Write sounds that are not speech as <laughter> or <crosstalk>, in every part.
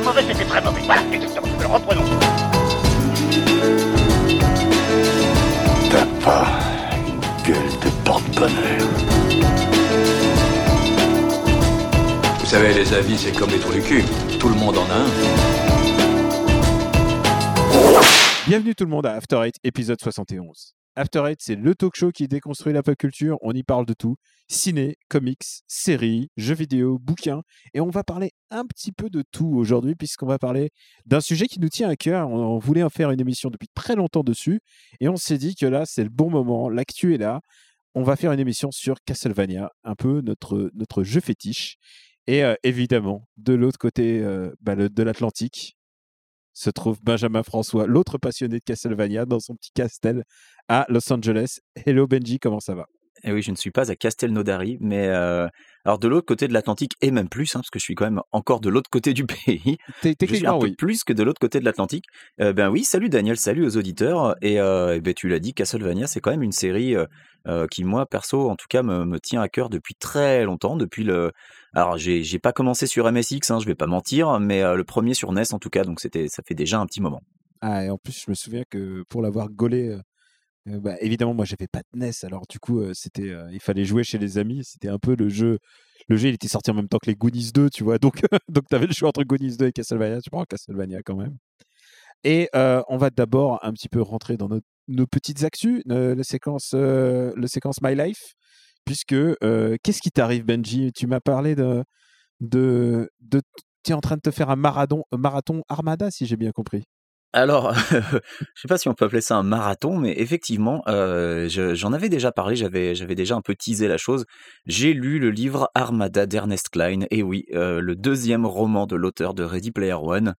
pas mauvais, c'était très mauvais. Voilà, exactement. Alors reprenons. T'as pas une gueule de porte-bonheur. Vous savez, les avis, c'est comme les trous du cul. Tout le monde en a un. Bienvenue tout le monde à After Eight, épisode 71. After Eight, c'est le talk show qui déconstruit la pop culture. On y parle de tout ciné, comics, séries, jeux vidéo, bouquins. Et on va parler un petit peu de tout aujourd'hui, puisqu'on va parler d'un sujet qui nous tient à cœur. On voulait en faire une émission depuis très longtemps dessus. Et on s'est dit que là, c'est le bon moment. L'actu est là. On va faire une émission sur Castlevania, un peu notre, jeu fétiche. Et euh, évidemment, de l'autre côté euh, bah, de l'Atlantique, se trouve Benjamin François, l'autre passionné de Castlevania, dans son petit castel à Los Angeles. Hello Benji, comment ça va? Et oui, je ne suis pas à Castelnaudary, mais euh, alors de l'autre côté de l'Atlantique et même plus, hein, parce que je suis quand même encore de l'autre côté du <laughs> pays. Té- Je suis un Techniquement, peu oui. plus que de l'autre côté de l'Atlantique. Euh, ben oui, salut Daniel, salut aux auditeurs. Et, euh, eh ben, tu l'as dit, Castlevania, c'est quand même une série qui, moi, perso, en tout cas, me, me tient à cœur depuis très longtemps. Depuis le. Alors, j'ai pas commencé sur MSX, hein, je vais pas mentir, mais euh, le premier sur NES, en tout cas, donc c'était, ça fait déjà un petit moment. Ah, et en plus, je me souviens que pour l'avoir gaulé, euh, euh, bah, évidemment, moi, j'avais pas de NES, alors du coup, c'était, il fallait jouer chez les amis. C'était un peu le jeu. Le jeu, il était sorti en même temps que les Goonies 2, tu vois. Donc, <laughs> donc tu avais le choix entre Goonies 2 et Castlevania. Tu prends Castlevania quand même. Et on va d'abord un petit peu rentrer dans nos, petites actus, la séquence, le séquence My Life, puisque euh, qu'est-ce qui t'arrive, Benji? Tu m'as parlé de, de, tu es en train de te faire un marathon, marathon Armada, si j'ai bien compris. Alors, <laughs> je sais pas si on peut appeler ça un marathon, mais effectivement, euh, je- j'en avais déjà parlé, j'avais, j'avais déjà un peu teasé la chose. J'ai lu le livre Armada d'Ernest Klein, et oui, euh, le deuxième roman de l'auteur de Ready Player One.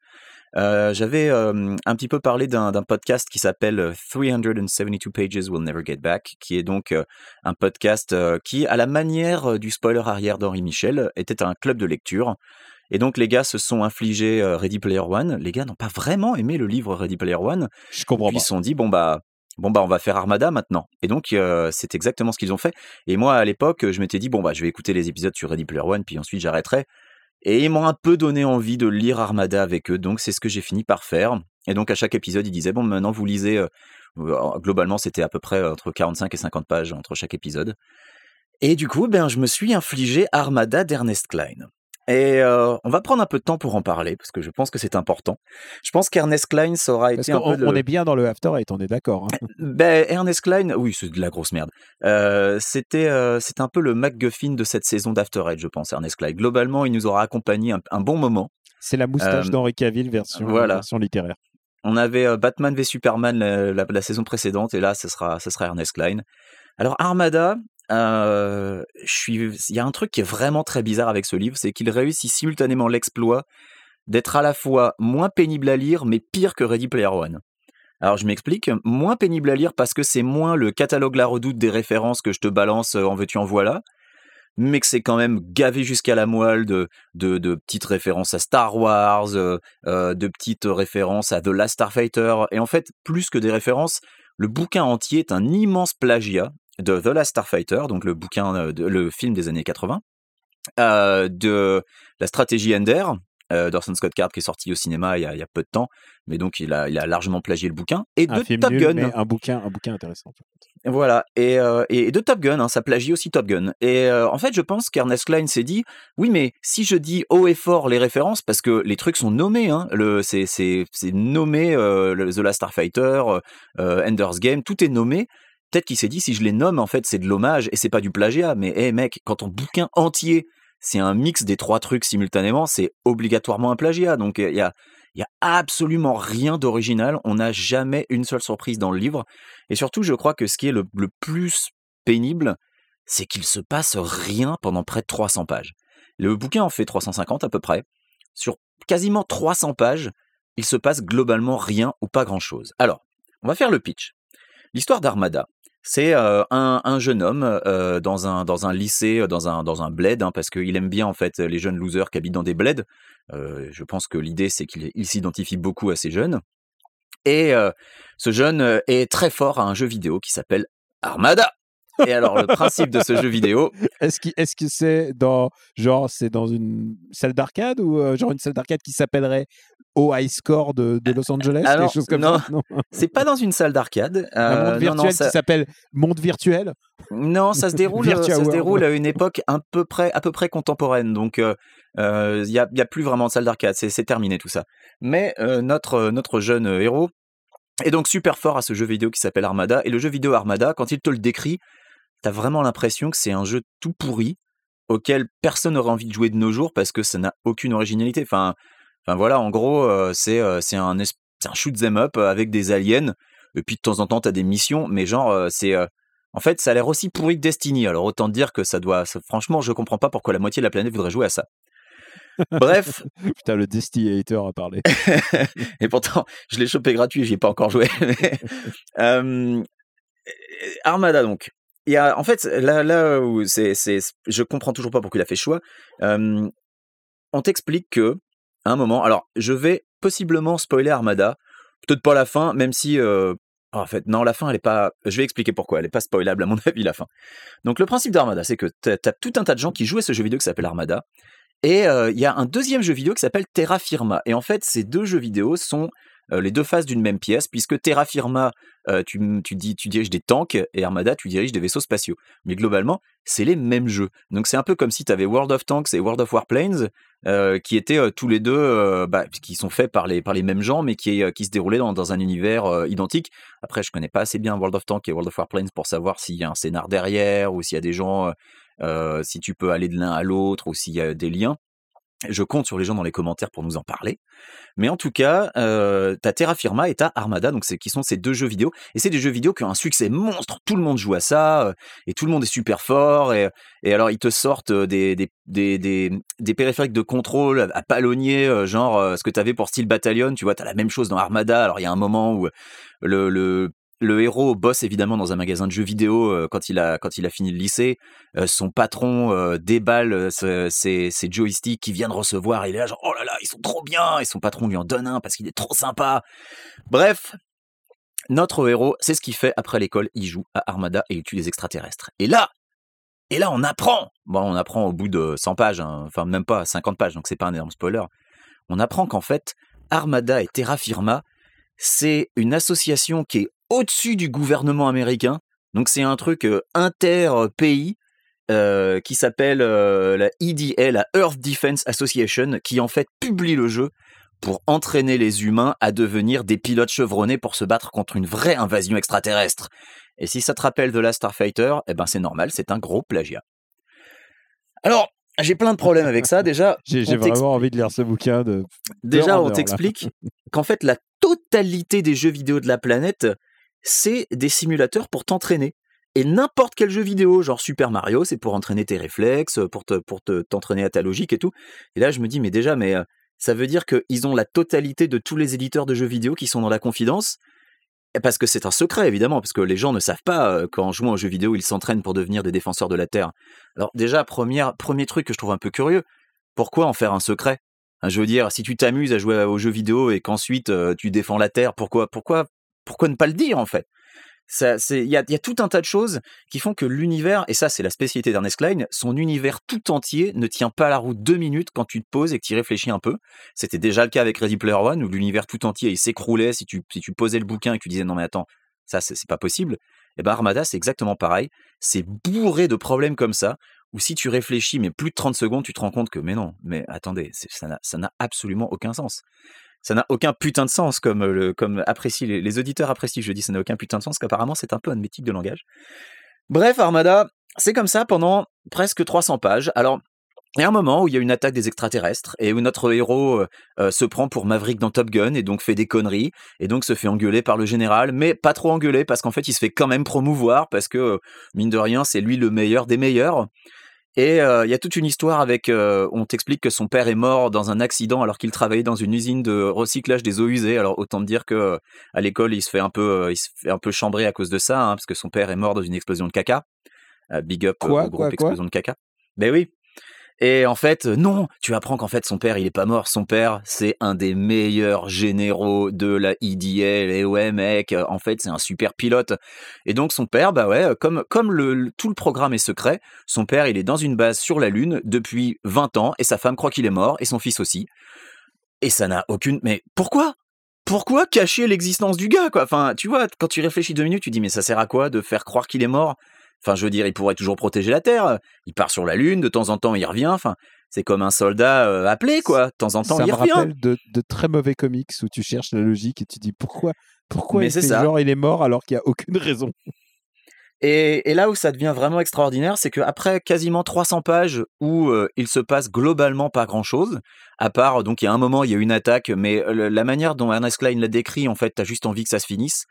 Euh, j'avais euh, un petit peu parlé d'un, podcast qui s'appelle euh, 372 Pages Will Never Get Back, qui est donc euh, un podcast qui, à la manière du spoiler arrière d'Henri Michel, était un club de lecture. Et donc les gars se sont infligés Ready Player One. Les gars n'ont pas vraiment aimé le livre Ready Player One. Je comprends Puis pas. ils se sont dit bon bah bon bah on va faire Armada maintenant. Et donc euh, c'est exactement ce qu'ils ont fait. Et moi à l'époque je m'étais dit bon bah je vais écouter les épisodes sur Ready Player One puis ensuite j'arrêterai. Et ils m'ont un peu donné envie de lire Armada avec eux, donc c'est ce que j'ai fini par faire. Et donc à chaque épisode, ils disaient bon maintenant vous lisez. euh, euh, globalement, c'était à peu près entre 45 et 50 pages entre chaque épisode. Et du coup, ben je me suis infligé Armada d'Ernest Klein. Et euh, on va prendre un peu de temps pour en parler parce que je pense que c'est important. Je pense qu'Ernest Klein aura Parce été un qu'on peu le- on est bien dans le After Eight, on est d'accord. hein. ben, Ernest Klein, oui, c'est de la grosse merde. Euh, c'était, euh, un peu le MacGuffin de cette saison d'After Eight, je pense, Ernest Klein. Globalement, il nous aura accompagné un, un bon moment. C'est la moustache d'Henri Cavill version, voilà. version littéraire. On avait Batman v Superman la, la- la saison précédente, et là, ce sera, ce sera Ernest Klein. Alors, Armada, euh, il y a un truc qui est vraiment très bizarre avec ce livre, c'est qu'il réussit simultanément l'exploit d'être à la fois moins pénible à lire, mais pire que Ready Player One. Alors je m'explique, moins pénible à lire parce que c'est moins le catalogue la redoute des références que je te balance euh, en veux-tu en voilà, mais que c'est quand même gavé jusqu'à la moelle de, de, petites références à Star Wars, euh, de petites références à The Last Starfighter, et en fait, plus que des références, le bouquin entier est un immense plagiat de The Last Starfighter, donc le bouquin, euh, de- le film des années 80, euh, de la stratégie Ender, euh, d'Orson Scott Card qui est sorti au cinéma il y a, il y a peu de temps, mais donc il a, il a largement plagié le bouquin, et Un de Top nul, Gun. mais un bouquin, un bouquin intéressant. Voilà, et, euh, et de Top Gun, hein, ça plagie aussi Top Gun. Et euh, en fait, je pense qu'Ernest Klein s'est dit, oui, mais si je dis haut et fort les références, parce que les trucs sont nommés, hein, le, c'est, nommé euh, The Last Starfighter, Ender's Game, tout est nommé. Peut-être qu'il s'est dit, si je les nomme, en fait, c'est de l'hommage et c'est pas du plagiat. Mais hé, mec, quand ton bouquin entier, c'est un mix des trois trucs simultanément, c'est obligatoirement un plagiat. Donc il y a, y a absolument rien d'original. On n'a jamais une seule surprise dans le livre. Et surtout, je crois que ce qui est le, le plus pénible, c'est qu'il se passe rien pendant près de 300 pages. Le bouquin en fait 350 à peu près. Sur quasiment 300 pages, il se passe globalement rien ou pas grand-chose. Alors, on va faire le pitch. L'histoire d'Armada, c'est euh, un, un jeune homme euh, dans, un, lycée, dans un, dans bled, hein, parce qu'il aime bien en fait les jeunes losers qui habitent dans des bleds. Euh, je pense que l'idée c'est qu'il il s'identifie beaucoup à ces jeunes. Et euh, ce jeune euh, est très fort à un jeu vidéo qui s'appelle Armada. Et alors, le principe de ce jeu vidéo, Est-ce qu'il- est-ce que c'est dans genre c'est dans une salle d'arcade ou euh, genre une salle d'arcade qui s'appellerait au High Score de, de Los Angeles Alors, quelque chose comme non. ça? Non <laughs> c'est pas dans une salle d'arcade. un Euh, monde non, virtuel non, ça, qui s'appelle monde virtuel? Non, ça se déroule, euh, ça se déroule à une époque un peu près, à peu près contemporaine. Donc, euh, euh, il y, a, il y a plus vraiment de salle d'arcade. C'est, terminé tout ça. Mais euh, notre notre jeune euh, héros est donc super fort à ce jeu vidéo qui s'appelle Armada. Et le jeu vidéo Armada, quand il te le décrit, t'as vraiment l'impression que c'est un jeu tout pourri auquel personne n'aurait envie de jouer de nos jours parce que ça n'a aucune originalité. Enfin, enfin voilà, en gros, euh, c'est euh, c'est un un shoot 'em up avec des aliens. Et puis de temps en temps, t'as des missions, mais genre euh, c'est en fait, ça a l'air aussi pourri que Destiny. Alors autant dire que ça doit. ça- franchement, je comprends pas pourquoi la moitié de la planète voudrait jouer à ça. Bref, <laughs> putain le Destiny Hater a parlé <laughs> et pourtant, je l'ai chopé gratuit, j'y ai pas encore joué. mais, <laughs> Armada, donc. En fait, là, là où c'est, c'est, je comprends toujours pas pourquoi il a fait choix. On t'explique que, un moment, alors, je vais possiblement spoiler Armada. Peut-être pas la fin, même si, en fait, non, la fin, elle est pas, je vais expliquer pourquoi, elle est pas spoilable, à mon <laughs> avis, la fin. Donc, le principe d'Armada, c'est que t'as, t'as tout un tas de gens qui jouent à ce jeu vidéo qui s'appelle Armada. Et il y a un deuxième jeu vidéo qui s'appelle Terra Firma. Et en fait, ces deux jeux vidéo sont les deux faces d'une même pièce, puisque Terra Firma, euh, tu, tu, dis, tu diriges des tanks, et Armada, tu diriges des vaisseaux spatiaux. Mais globalement, c'est les mêmes jeux. Donc c'est un peu comme si tu avais World of Tanks et World of Warplanes, euh, qui étaient euh, tous les deux, euh, bah, qui sont faits par les, par les mêmes gens, mais qui, euh, qui se déroulaient dans, dans un univers euh, identique. Après, je connais pas assez bien World of Tanks et World of Warplanes pour savoir s'il y a un scénar derrière, ou s'il y a des gens, euh, euh, si tu peux aller de l'un à l'autre, ou s'il y a des liens. Je compte sur les gens dans les commentaires pour nous en parler. Mais en tout cas, euh, t'as Terra Firma et t'as Armada, donc qui sont ces deux jeux vidéo. Et c'est des jeux vidéo qui ont un succès monstre. Tout le monde joue à ça euh, et tout le monde est super fort. Et, alors ils te sortent euh, des périphériques de contrôle à palonnier, euh, genre ce que t'avais pour Steel Battalion. Tu vois, t'as la même chose dans Armada. Alors il y a un moment où le le héros bosse évidemment dans un magasin de jeux vidéo euh, quand il a quand il a fini le lycée. Euh, son patron euh, déballe ses, joysticks qu'il vient de recevoir. Il est là genre oh là là ils sont trop bien et son patron lui en donne un parce qu'il est trop sympa. Bref, notre héros c'est ce qu'il fait après l'école. Il joue à Armada et il tue les extraterrestres. Et là et là on apprend. Bon on apprend au bout de 100 pages, hein, enfin même pas 50 pages donc c'est pas un énorme spoiler. On apprend qu'en fait Armada et Terra Firma c'est une association qui est au-dessus du gouvernement américain. Donc c'est un truc euh, inter-pays euh, qui s'appelle euh, la EDA, la Earth Defense Association, qui en fait publie le jeu pour entraîner les humains à devenir des pilotes chevronnés pour se battre contre une vraie invasion extraterrestre. Et si ça te rappelle de la Starfighter, eh ben c'est normal, c'est un gros plagiat. Alors, j'ai plein de problèmes avec ça. <laughs> Déjà, j'ai vraiment envie de lire ce bouquin de Déjà, on t'explique <laughs> qu'en fait, la totalité des jeux vidéo de la planète, c'est des simulateurs pour t'entraîner. Et n'importe quel jeu vidéo, genre Super Mario, c'est pour entraîner tes réflexes, pour te, t'entraîner à ta logique et tout. Et là, je me dis, mais déjà, mais euh, ça veut dire qu'ils ont la totalité de tous les éditeurs de jeux vidéo qui sont dans la confidence? Et Parce que c'est un secret, évidemment, parce que les gens ne savent pas euh, qu'en jouant aux jeux vidéo, ils s'entraînent pour devenir des défenseurs de la Terre. Alors déjà, premier truc que je trouve un peu curieux, pourquoi en faire un secret? Hein, Je veux dire, si tu t'amuses à jouer aux jeux vidéo et qu'ensuite euh, tu défends la Terre, pourquoi, pourquoi, pourquoi ne pas le dire en fait? Il y a, y a tout un tas de choses qui font que l'univers, et ça c'est la spécialité d'Ernest Klein, son univers tout entier ne tient pas la route deux minutes quand tu te poses et que tu réfléchis un peu. C'était déjà le cas avec Ready Player One où l'univers tout entier il s'écroulait si tu, si tu posais le bouquin et que tu disais non mais attends, ça c'est, pas possible. Et ben Armada c'est exactement pareil, c'est bourré de problèmes comme ça où si tu réfléchis, mais plus de 30 secondes, tu te rends compte que, mais non, mais attendez, ça n'a absolument aucun sens. Ça n'a aucun putain de sens, comme, le, comme apprécient les, auditeurs apprécient, je dis ça n'a aucun putain de sens, qu'apparemment c'est un peu un de langage. Bref, Armada, c'est comme ça pendant presque 300 pages. Alors, il y a un moment où il y a une attaque des extraterrestres et où notre héros euh, euh, se prend pour Maverick dans Top Gun et donc fait des conneries et donc se fait engueuler par le général, mais pas trop engueuler parce qu'en fait il se fait quand même promouvoir parce que euh, mine de rien c'est lui le meilleur des meilleurs. Et euh, il y a toute une histoire avec, euh, on t'explique que son père est mort dans un accident alors qu'il travaillait dans une usine de recyclage des eaux usées. Alors autant te dire que euh, à l'école il se fait un peu, euh, il se fait un peu chambrer à cause de ça, hein, parce que son père est mort dans une explosion de caca. Big up Quoi, au groupe quoi, quoi? Explosion de caca. Ben oui. Et en fait, non, tu apprends qu'en fait son père, il est pas mort. Son père, c'est un des meilleurs généraux de la IDL. Et ouais, mec, en fait, c'est un super pilote. Et donc son père, bah ouais, comme comme le, tout le programme est secret, son père, il est dans une base sur la Lune depuis 20 ans et sa femme croit qu'il est mort et son fils aussi. Et ça n'a aucune. Mais pourquoi? Pourquoi cacher l'existence du gars quoi? Enfin, tu vois, quand tu réfléchis deux minutes, tu dis mais ça sert à quoi de faire croire qu'il est mort? Enfin, je veux dire, il pourrait toujours protéger la Terre. Il part sur la Lune, de temps en temps, il revient. Enfin, c'est comme un soldat euh, appelé, quoi. De temps en temps, ça il me revient. rappelle de, de très mauvais comics où tu cherches la logique et tu dis pourquoi pourquoi Mais il fait ça. genre il est mort alors qu'il n'y a aucune raison? Et, et là où ça devient vraiment extraordinaire, c'est qu'après quasiment 300 pages où euh, il se passe globalement pas grand-chose, à part, donc il y a un moment, il y a une attaque, mais euh, la manière dont Ernest Klein l'a décrit, en fait, t'as juste envie que ça se finisse,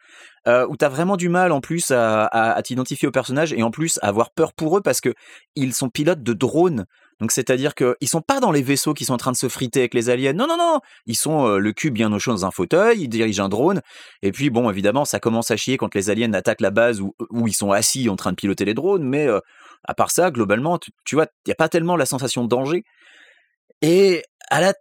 euh, où t'as vraiment du mal en plus à, à- à t'identifier aux personnages et en plus à avoir peur pour eux parce que ils sont pilotes de drones. Donc c'est-à-dire qu'ils sont pas dans les vaisseaux qui sont en train de se friter avec les aliens. Non, non, non. Ils sont euh, le cul bien au chaud dans un fauteuil, ils dirigent un drone. Et puis bon, évidemment, ça commence à chier quand les aliens attaquent la base où, ils sont assis en train de piloter les drones. Mais euh, à part ça, globalement, tu, vois, il n'y a pas tellement la sensation de danger. Et à la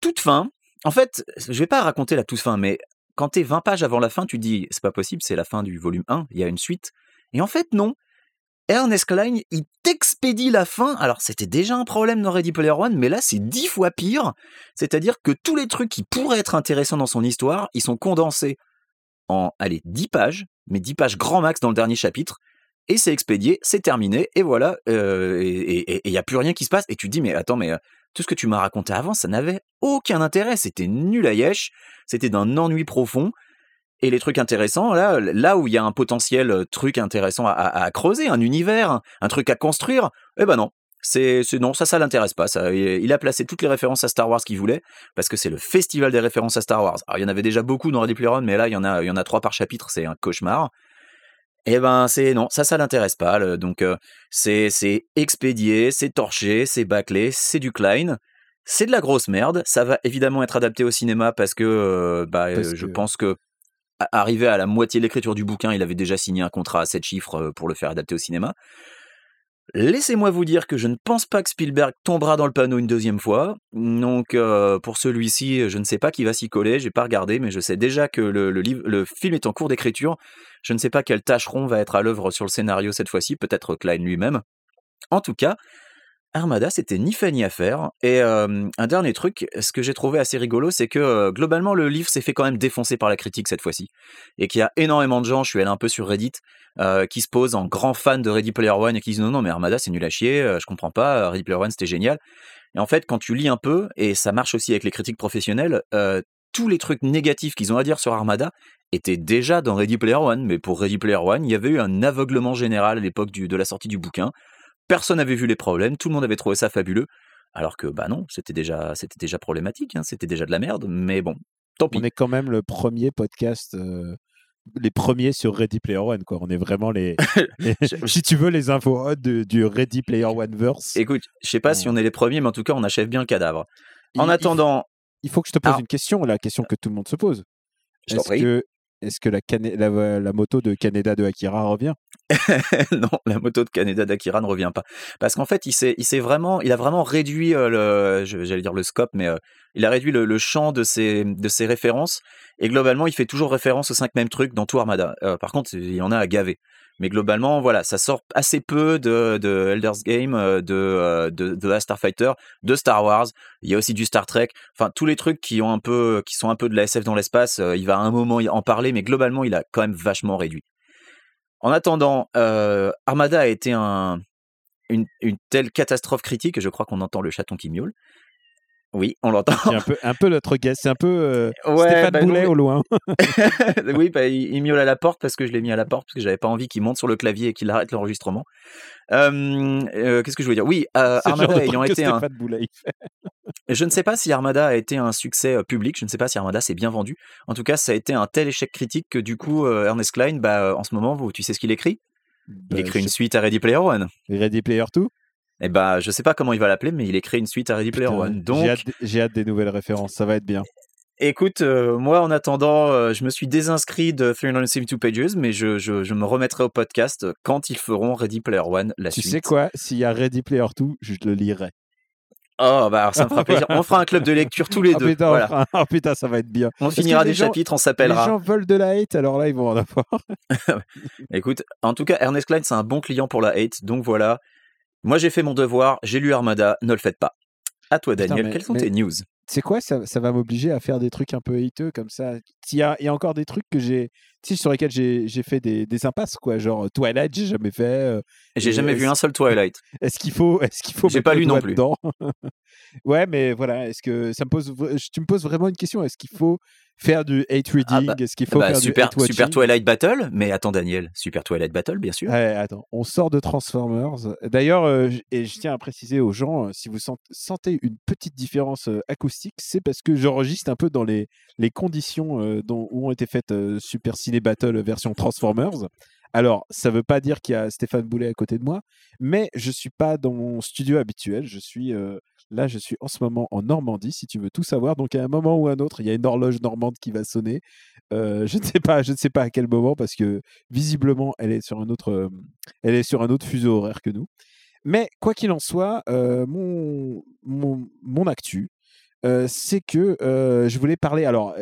toute fin, en fait, je vais pas raconter la toute fin, mais quand t'es 20 pages avant la fin, tu dis, c'est pas possible, c'est la fin du volume 1, il y a une suite. Et en fait, non. Ernest Klein, il t'expédie la fin. Alors, c'était déjà un problème dans Ready Player One, mais là, c'est dix fois pire. C'est-à-dire que tous les trucs qui pourraient être intéressants dans son histoire, ils sont condensés en, allez, 10 pages, mais 10 pages grand max dans le dernier chapitre. Et c'est expédié, c'est terminé, et voilà, euh, et il n'y a plus rien qui se passe. Et tu te dis, mais attends, mais euh, tout ce que tu m'as raconté avant, ça n'avait aucun intérêt, c'était nul à yesh, c'était d'un ennui profond. Et les trucs intéressants, là, là où il y a un potentiel euh, truc intéressant à, à- à creuser, un univers, un, truc à construire, eh ben non. C'est, non, ça, ça l'intéresse pas. Ça, il a placé toutes les références à Star Wars qu'il voulait, parce que c'est le festival des références à Star Wars. Alors, il y en avait déjà beaucoup dans Ready Player One, mais là, il y en a, il y en a trois par chapitre, c'est un cauchemar. Eh ben, c'est non, ça, ça l'intéresse pas. le- donc, euh, c'est, c'est expédié, c'est torché, c'est bâclé, c'est du Klein. C'est de la grosse merde. Ça va évidemment être adapté au cinéma parce que, euh, bah, Parce euh, je que- pense que arrivé à la moitié de l'écriture du bouquin, il avait déjà signé un contrat à 7 chiffres euh, pour le faire adapter au cinéma. Laissez-moi vous dire que je ne pense pas que Spielberg tombera dans le panneau une deuxième fois. Donc euh, pour celui-ci, je ne sais pas qui va s'y coller, j'ai pas regardé, mais je sais déjà que le, le film est en cours d'écriture. Je ne sais pas quel tâcheron va être à l'œuvre sur le scénario cette fois-ci, peut-être Klein lui-même. En tout cas, Armada, c'était ni fait ni à faire. Et un dernier truc, ce que j'ai trouvé assez rigolo, c'est que globalement, le livre s'est fait quand même défoncer par la critique cette fois-ci. Et qu'il y a énormément de gens, je suis allé un peu sur Reddit, qui se posent en grands fans de Ready Player One et qui disent non, non, mais Armada, c'est nul à chier, je comprends pas, Ready Player One, c'était génial. Et en fait, quand tu lis un peu, et ça marche aussi avec les critiques professionnelles, tous les trucs négatifs qu'ils ont à dire sur Armada étaient déjà dans Ready Player One. Mais pour Ready Player One, il y avait eu un aveuglement général à l'époque de la sortie du bouquin. Personne n'avait vu les problèmes, tout le monde avait trouvé ça fabuleux. Alors que, bah non, c'était déjà, c'était déjà problématique, hein, c'était déjà de la merde, mais bon, tant pis. On est quand même le premier podcast, euh, les premiers sur Ready Player One. Quoi. On est vraiment les, <laughs> les- si tu veux, les infos hot de- du Ready Player One verse. Écoute, je sais pas si on est les premiers, mais en tout cas, on achève bien le cadavre. En il- attendant, il faut que je te pose Alors- une question, la question que tout le monde se pose. Est-ce que, est-ce que la, moto de Canada de Akira revient? <laughs> Non, la moto de Canada d'Akira ne revient pas. Parce qu'en fait, il il a vraiment réduit euh, le, j'allais dire le scope, mais euh, il a réduit le, le champ de ses, de ses références. Et globalement, il fait toujours référence aux cinq mêmes trucs dans tout Armada. Euh, par contre, il y en a à gaver. Mais globalement, voilà, ça sort assez peu de, de Elder's Game, euh, de, euh, de, de la Starfighter, de Star Wars. Il y a aussi du Star Trek. Enfin, tous les trucs qui ont un peu, qui sont un peu de la SF dans l'espace, il va à un moment en parler, mais globalement, il a quand même vachement réduit. En attendant, Armada a été un, une, une telle catastrophe critique, que je crois qu'on entend le chaton qui miaule. Oui, on l'entend. C'est un peu, un peu notre guest, c'est un peu euh, Ouais, Stéphane bah non, Boulet mais- au loin. <laughs> oui, bah, il, il miaule à la porte parce que je l'ai mis à la porte parce que j'avais pas envie qu'il monte sur le clavier et qu'il arrête l'enregistrement. Euh, euh, Qu'est-ce que je voulais dire? Oui, euh, <laughs> Armada ayant été un. Je ne sais pas si Armada a été un succès public, je ne sais pas si Armada s'est bien vendu. En tout cas, ça a été un tel échec critique que du coup, Ernest Klein, bah, en ce moment, vous, tu sais ce qu'il écrit? Il Bah, écrit une suite à Ready Player One. Ready Player 2 Et bah, je sais pas comment il va l'appeler, mais il écrit une suite à Ready Player Putain, One. Donc, J'ai hâte, j'ai hâte des nouvelles références, ça va être bien. écoute, euh, moi, en attendant, euh, je me suis désinscrit de 372 Pages, mais je, je, je me remettrai au podcast quand ils feront Ready Player One, la Tu suite. sais quoi S'il y a Ready Player 2, je le lirai. Oh, bah alors ça me fera <laughs> plaisir. On fera un club de lecture tous les Ah deux. putain, Voilà. fera ah, <laughs> putain, ça va être bien. On finira les des gens- chapitres, on Les s'appellera. gens veulent de la hate, alors là, ils vont en avoir. <laughs> Écoute, en tout cas, Ernest Klein, c'est un bon client pour la hate. Donc voilà. Moi, j'ai fait mon devoir. J'ai lu Armada. Ne le faites pas. À toi, Putain, Daniel. mais- Quelles sont mais- tes news? C'est quoi ça, ça va m'obliger à faire des trucs un peu hateux comme ça? Il y a, il y a encore des trucs que j'ai, sur lesquels j'ai fait des, des impasses, quoi. Genre euh, Twilight, j'ai jamais fait. euh, J'ai jamais vu un seul Twilight. <laughs> Est-ce qu'il faut, est-ce qu'il faut J'ai pas lu non plus. dedans? <laughs> Ouais, mais voilà, est-ce que ça me pose, tu me poses vraiment une question Est-ce qu'il faut faire du hate reading bah, Est-ce qu'il faut Bah, faire super, du hate super Twilight Battle. Mais attends, Daniel. Super Twilight Battle, bien sûr. Ouais, attends, on sort de Transformers. D'ailleurs, euh, et je tiens à préciser aux gens, euh, si vous sent- sentez une petite différence euh, acoustique, c'est parce que j'enregistre un peu dans les, les conditions euh, dont, où ont été faites Super Ciné Battle version Transformers. Alors, ça veut pas dire qu'il y a Stéphane Boulet à côté de moi, mais je suis pas dans mon studio habituel. Je suis euh, là, je suis en ce moment en Normandie, si tu veux tout savoir. Donc, à un moment ou à un autre, il y a une horloge normande qui va sonner. Euh, je ne sais pas, je ne sais pas à quel moment parce que visiblement, elle est sur un autre, euh, elle est sur un autre fuseau horaire que nous. Mais quoi qu'il en soit, mon, mon, mon actu, c'est que je voulais parler. Alors,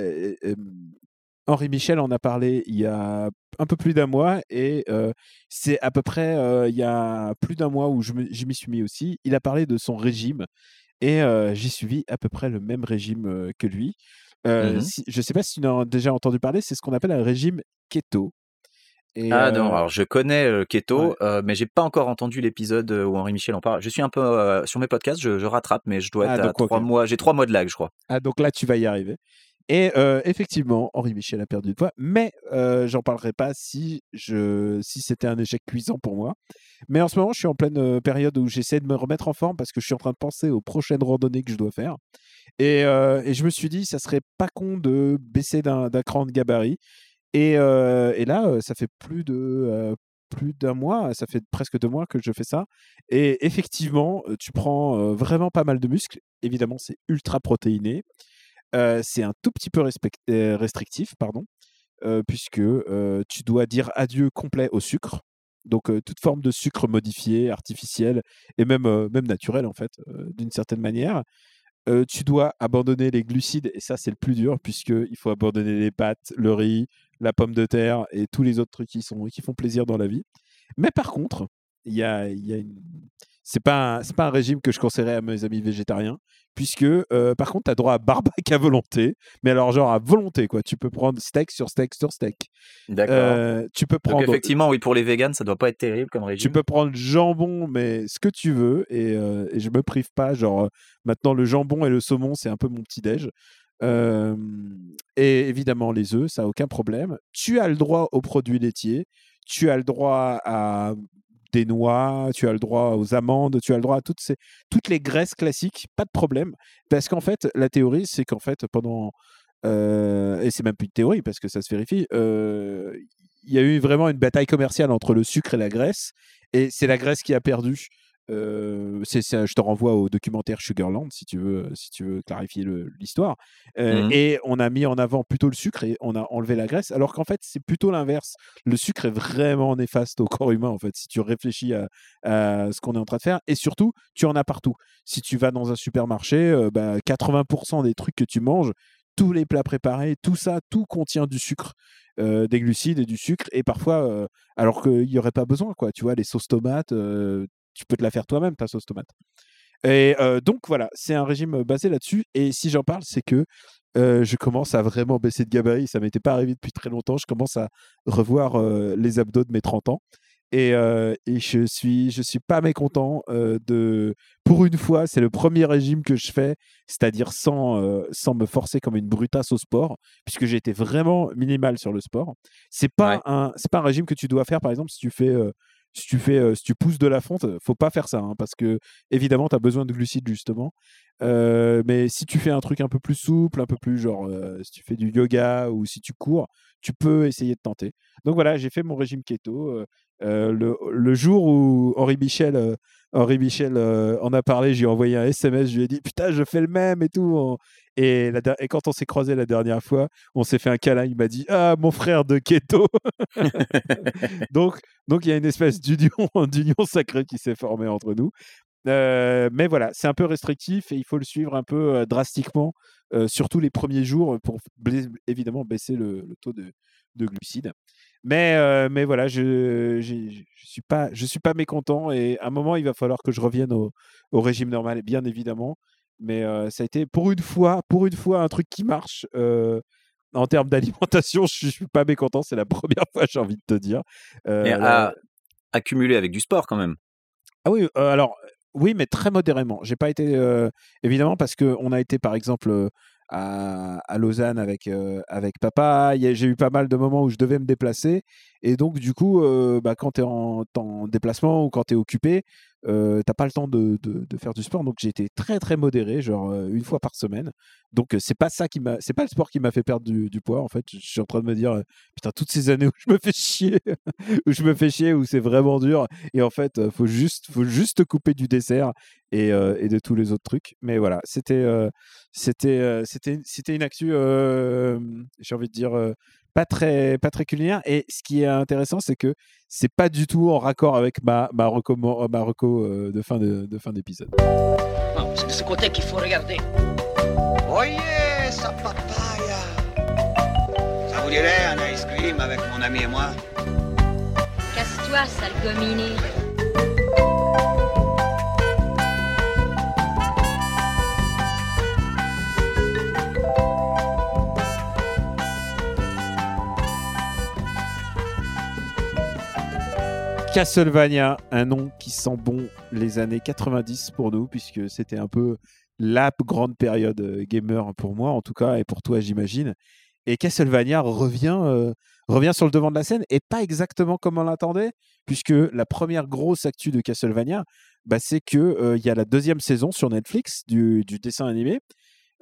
Henri Michel en a parlé il y a un peu plus d'un mois et euh, c'est à peu près euh, il y a plus d'un mois où je m'y suis mis aussi. Il a parlé de son régime et euh, j'ai suivi à peu près le même régime que lui. Si- je ne sais pas si tu en as déjà entendu parler, c'est ce qu'on appelle un régime keto. Et, Ah non, alors je connais Keto, ouais. mais j'ai pas encore entendu l'épisode où Henri Michel en parle. Je suis un peu sur mes podcasts, je, je rattrape, mais je dois Ah, être à trois mois. J'ai trois mois de lag, je crois. Ah, donc là, tu vas y arriver. Et effectivement, Henri Michel a perdu de poids, mais j'en parlerai pas si, je, si c'était un échec cuisant pour moi. Mais en ce moment, je suis en pleine période où j'essaie de me remettre en forme parce que je suis en train de penser aux prochaines randonnées que je dois faire. Et, et je me suis dit, ça serait pas con de baisser d'un cran de gabarit. Et, là, ça fait plus plus d'un mois, ça fait presque deux mois que je fais ça. Et effectivement, tu prends vraiment pas mal de muscles. Évidemment, c'est ultra protéiné. C'est un tout petit peu restrictif, pardon, puisque tu dois dire adieu complet au sucre. Donc, toute forme de sucre modifié, artificiel et même, même naturel, en fait, d'une certaine manière. Tu dois abandonner les glucides, et ça, c'est le plus dur, puisqu'il faut abandonner les pâtes, le riz, la pomme de terre et tous les autres trucs qui, sont, qui font plaisir dans la vie. Mais par contre, il y a, y a une... c'est pas, un- c'est pas un régime que je conseillerais à mes amis végétariens, puisque euh, par contre, tu as droit à barbac à volonté, mais alors genre à volonté, quoi. Tu peux prendre steak sur steak sur steak. D'accord. Euh, tu peux Donc prendre effectivement, oui, pour les véganes, ça doit pas être terrible comme tu régime. peux prendre jambon, mais ce que tu veux, et, euh, et je me prive pas. Genre, euh, maintenant, le jambon et le saumon, c'est un peu mon petit-déj. Euh, et évidemment, les œufs, ça n'a aucun problème. Tu as le droit aux produits laitiers, tu as le droit à des noix, tu as le droit aux amandes, tu as le droit à toutes, ces, toutes les graisses classiques, pas de problème. Parce qu'en fait, la théorie, c'est qu'en fait, pendant. euh, et c'est même plus une théorie parce que ça se vérifie. euh, il y a eu vraiment une bataille commerciale entre le sucre et la graisse, et c'est la Grèce qui a perdu. Euh, c'est, c'est- je te renvoie au documentaire Sugarland si tu veux, si tu veux clarifier le- l'histoire. Euh, Mhm. Et on a mis en avant plutôt le sucre et on a enlevé la graisse, alors qu'en fait c'est plutôt l'inverse. Le sucre est vraiment néfaste au corps humain en fait si tu réfléchis à, à ce qu'on est en train de faire. Et surtout, tu en as partout. Si tu vas dans un supermarché, euh, bah, 80% des trucs que tu manges, tous les plats préparés, tout ça, tout contient du sucre, euh, des glucides et du sucre. Et parfois, euh, alors qu'il n'y aurait pas besoin, quoi. Tu vois, les sauces tomates, euh, tu peux te la faire toi-même, ta sauce tomate. Et euh, donc voilà, c'est un régime basé là-dessus. Et si j'en parle, c'est que euh, je commence à vraiment baisser de gabarit. Ça m'était pas arrivé depuis très longtemps. Je commence à revoir euh, les abdos de mes 30 ans. Et, euh, et je suis, je suis pas mécontent euh, de. Pour une fois, c'est le premier régime que je fais, c'est-à-dire sans, euh, sans me forcer comme une brutasse au sport, puisque j'ai été vraiment minimal sur le sport. C'est pas Ouais. un, c'est pas un régime que tu dois faire, par exemple, si tu fais, euh, si tu fais, euh, tu pousses de la fonte, faut pas faire ça, hein, parce que évidemment, tu as besoin de glucides justement. Euh, mais si tu fais un truc un peu plus souple, un peu plus genre, euh, si tu fais du yoga ou si tu cours, tu peux essayer de tenter. Donc voilà, j'ai fait mon régime keto. euh, le, le jour où Henri Michel, Henri Michel en a parlé, j'ai envoyé un SMS, je lui ai dit putain, je fais le même et tout. Et, la et quand on s'est croisé la dernière fois, on s'est fait un câlin. Il m'a dit ah mon frère de keto. <laughs> <laughs> donc donc il y a une espèce d'union <laughs> d'union sacrée qui s'est formée entre nous. Euh, mais voilà, c'est un peu restrictif et il faut le suivre un peu euh, drastiquement, euh, surtout les premiers jours, pour évidemment baisser le, le taux de, de glucides. Mais, mais voilà, je je suis pas je suis pas mécontent et à un moment il va falloir que je revienne au, au régime normal, bien évidemment. Mais ça a été pour une fois, pour une fois un truc qui marche. en termes d'alimentation, <laughs> je suis pas mécontent. C'est la première fois, j'ai envie de te dire. Mais à accumuler avec du sport quand même. ah oui, euh, alors oui, mais très modérément. J'ai pas été euh, évidemment parce que on a été par exemple euh, à, à Lausanne avec euh, avec papa. J'ai eu pas mal de moments où je devais me déplacer et donc du coup, bah, quand tu es en, en déplacement ou quand tu es occupé, euh, t'as pas le temps de, de- faire du sport. Donc j'ai été très très modéré, genre euh, une fois par semaine. Donc euh, c'est pas ça qui m'a, c'est pas le sport qui m'a fait perdre du, du poids. En fait, je suis en train de me dire euh, putain toutes ces années où je me fais chier, <laughs> où je me fais chier, où c'est vraiment dur. Et en fait, euh, faut juste, faut juste couper du dessert et, et de tous les autres trucs. Mais voilà, c'était, c'était, c'était, c'était une actu, j'ai envie de dire, pas très, pas très culinaire. Et ce qui est intéressant, c'est que c'est pas du tout en raccord avec ma, ma reco, ma reco, euh, de fin de, de fin d'épisode. Non, c'est de ce côté qu'il faut regarder. Oyez, sa papaya Ça vous dirait un ice cream avec mon ami et moi? Casse-toi, sale gominé. Castlevania, un nom qui sent bon les années 90 pour nous, puisque c'était un peu la grande période euh, gamer pour moi, en tout cas, et pour toi, j'imagine. Et Castlevania revient, euh, revient sur le devant de la scène, et pas exactement comme on l'attendait, puisque la première grosse actu de Castlevania, bah, c'est qu'il y a la deuxième saison sur Netflix du, dessin animé.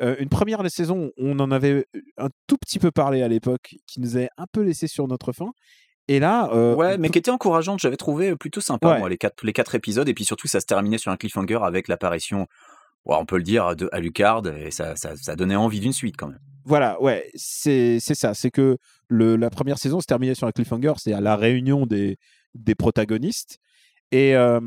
Euh, une première saison, on en avait un tout petit peu parlé à l'époque, qui nous avait un peu laissé sur notre faim. Et là, euh, Ouais, mais qui était encourageante. J'avais trouvé plutôt sympa, Ouais. moi, les quatre, les quatre épisodes. Et puis surtout, ça se terminait sur un cliffhanger avec l'apparition, ouais, on peut le dire, de Alucard. Et ça, ça, ça donnait envie d'une suite quand même. Voilà, ouais, c'est c'est ça. C'est que le, la première saison se terminait sur un cliffhanger, c'est à la réunion des, des protagonistes. Et, euh,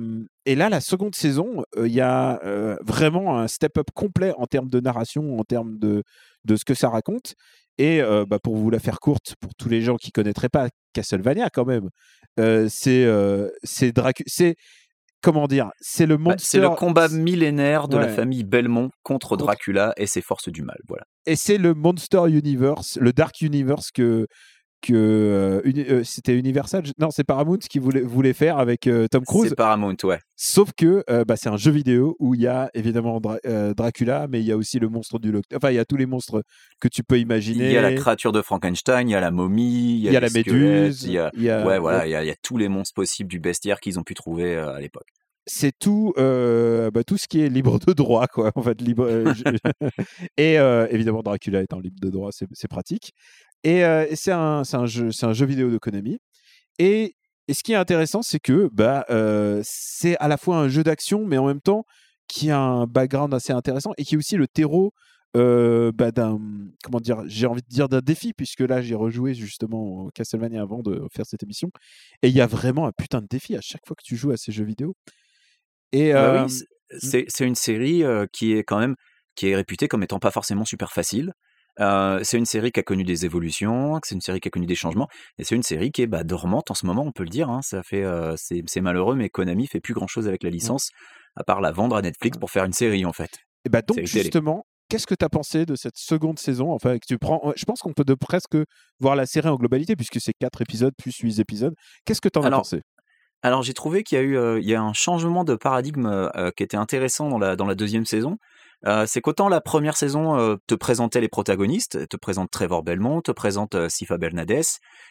et là, la seconde saison, euh, il y a euh, vraiment un step-up complet en termes de narration, en termes de, de ce que ça raconte. Et euh, bah, pour vous la faire courte, pour tous les gens qui connaîtraient pas Castlevania quand même, euh, c'est euh, c'est comment dire, c'est le Bah, c'est le combat millénaire de la famille Belmont contre Contre- Dracula et ses forces du mal. Voilà. et c'est le Monster Universe, le Dark Universe que que euh, uni- euh, c'était Universal, non c'est Paramount qui voulait voulait faire avec euh, Tom Cruise. C'est Paramount, ouais. Sauf que bah, c'est un jeu vidéo où il y a évidemment Dra- Dracula, mais il y a aussi le monstre du Loch. Enfin, il y a tous les monstres que tu peux imaginer. Il y a la créature de Frankenstein, il y a la momie, il y a, Il y a les la méduse, il y a, il y a- ouais, voilà, il y, a, il y a tous les monstres possibles du bestiaire qu'ils ont pu trouver à l'époque. c'est tout, euh, bah, tout ce qui est libre de droit, quoi. En fait, libre. euh, je- <laughs> et euh, évidemment, Dracula étant libre de droit, c'est c'est pratique. Et, euh, et c'est un, jeu, c'est un jeu vidéo d'économie. Et, et ce qui est intéressant, c'est que bah, euh, c'est à la fois un jeu d'action, mais en même temps qui a un background assez intéressant et qui est aussi le terreau euh, bah, d'un comment dire j'ai envie de dire d'un défi puisque là j'ai rejoué justement au Castlevania avant de faire cette émission et il y a vraiment un putain de défi à chaque fois que tu joues à ces jeux vidéo et Bah oui, c'est- une série qui est quand même qui est réputée comme étant pas forcément super facile. Euh, c'est une série qui a connu des évolutions, c'est une série qui a connu des changements, et c'est une série qui est bah, dormante en ce moment, on peut le dire. hein. Ça fait, euh, c'est malheureux, mais Konami fait plus grand chose avec la licence, à part la vendre à Netflix pour faire une série en fait. Et bah donc justement, qu'est-ce que tu as pensé de cette seconde saison? Enfin, que tu prends, je pense qu'on peut de presque voir la série en globalité puisque c'est quatre épisodes plus huit épisodes. Qu'est-ce que tu en as Alors, pensé? Alors j'ai trouvé qu'il y a eu euh, il y a un changement de paradigme euh, qui était intéressant dans la, dans la deuxième saison. Euh, c'est qu'autant la première saison euh, te présentait les protagonistes, te présente Trevor Belmont, te présente euh, Sifa Bernades,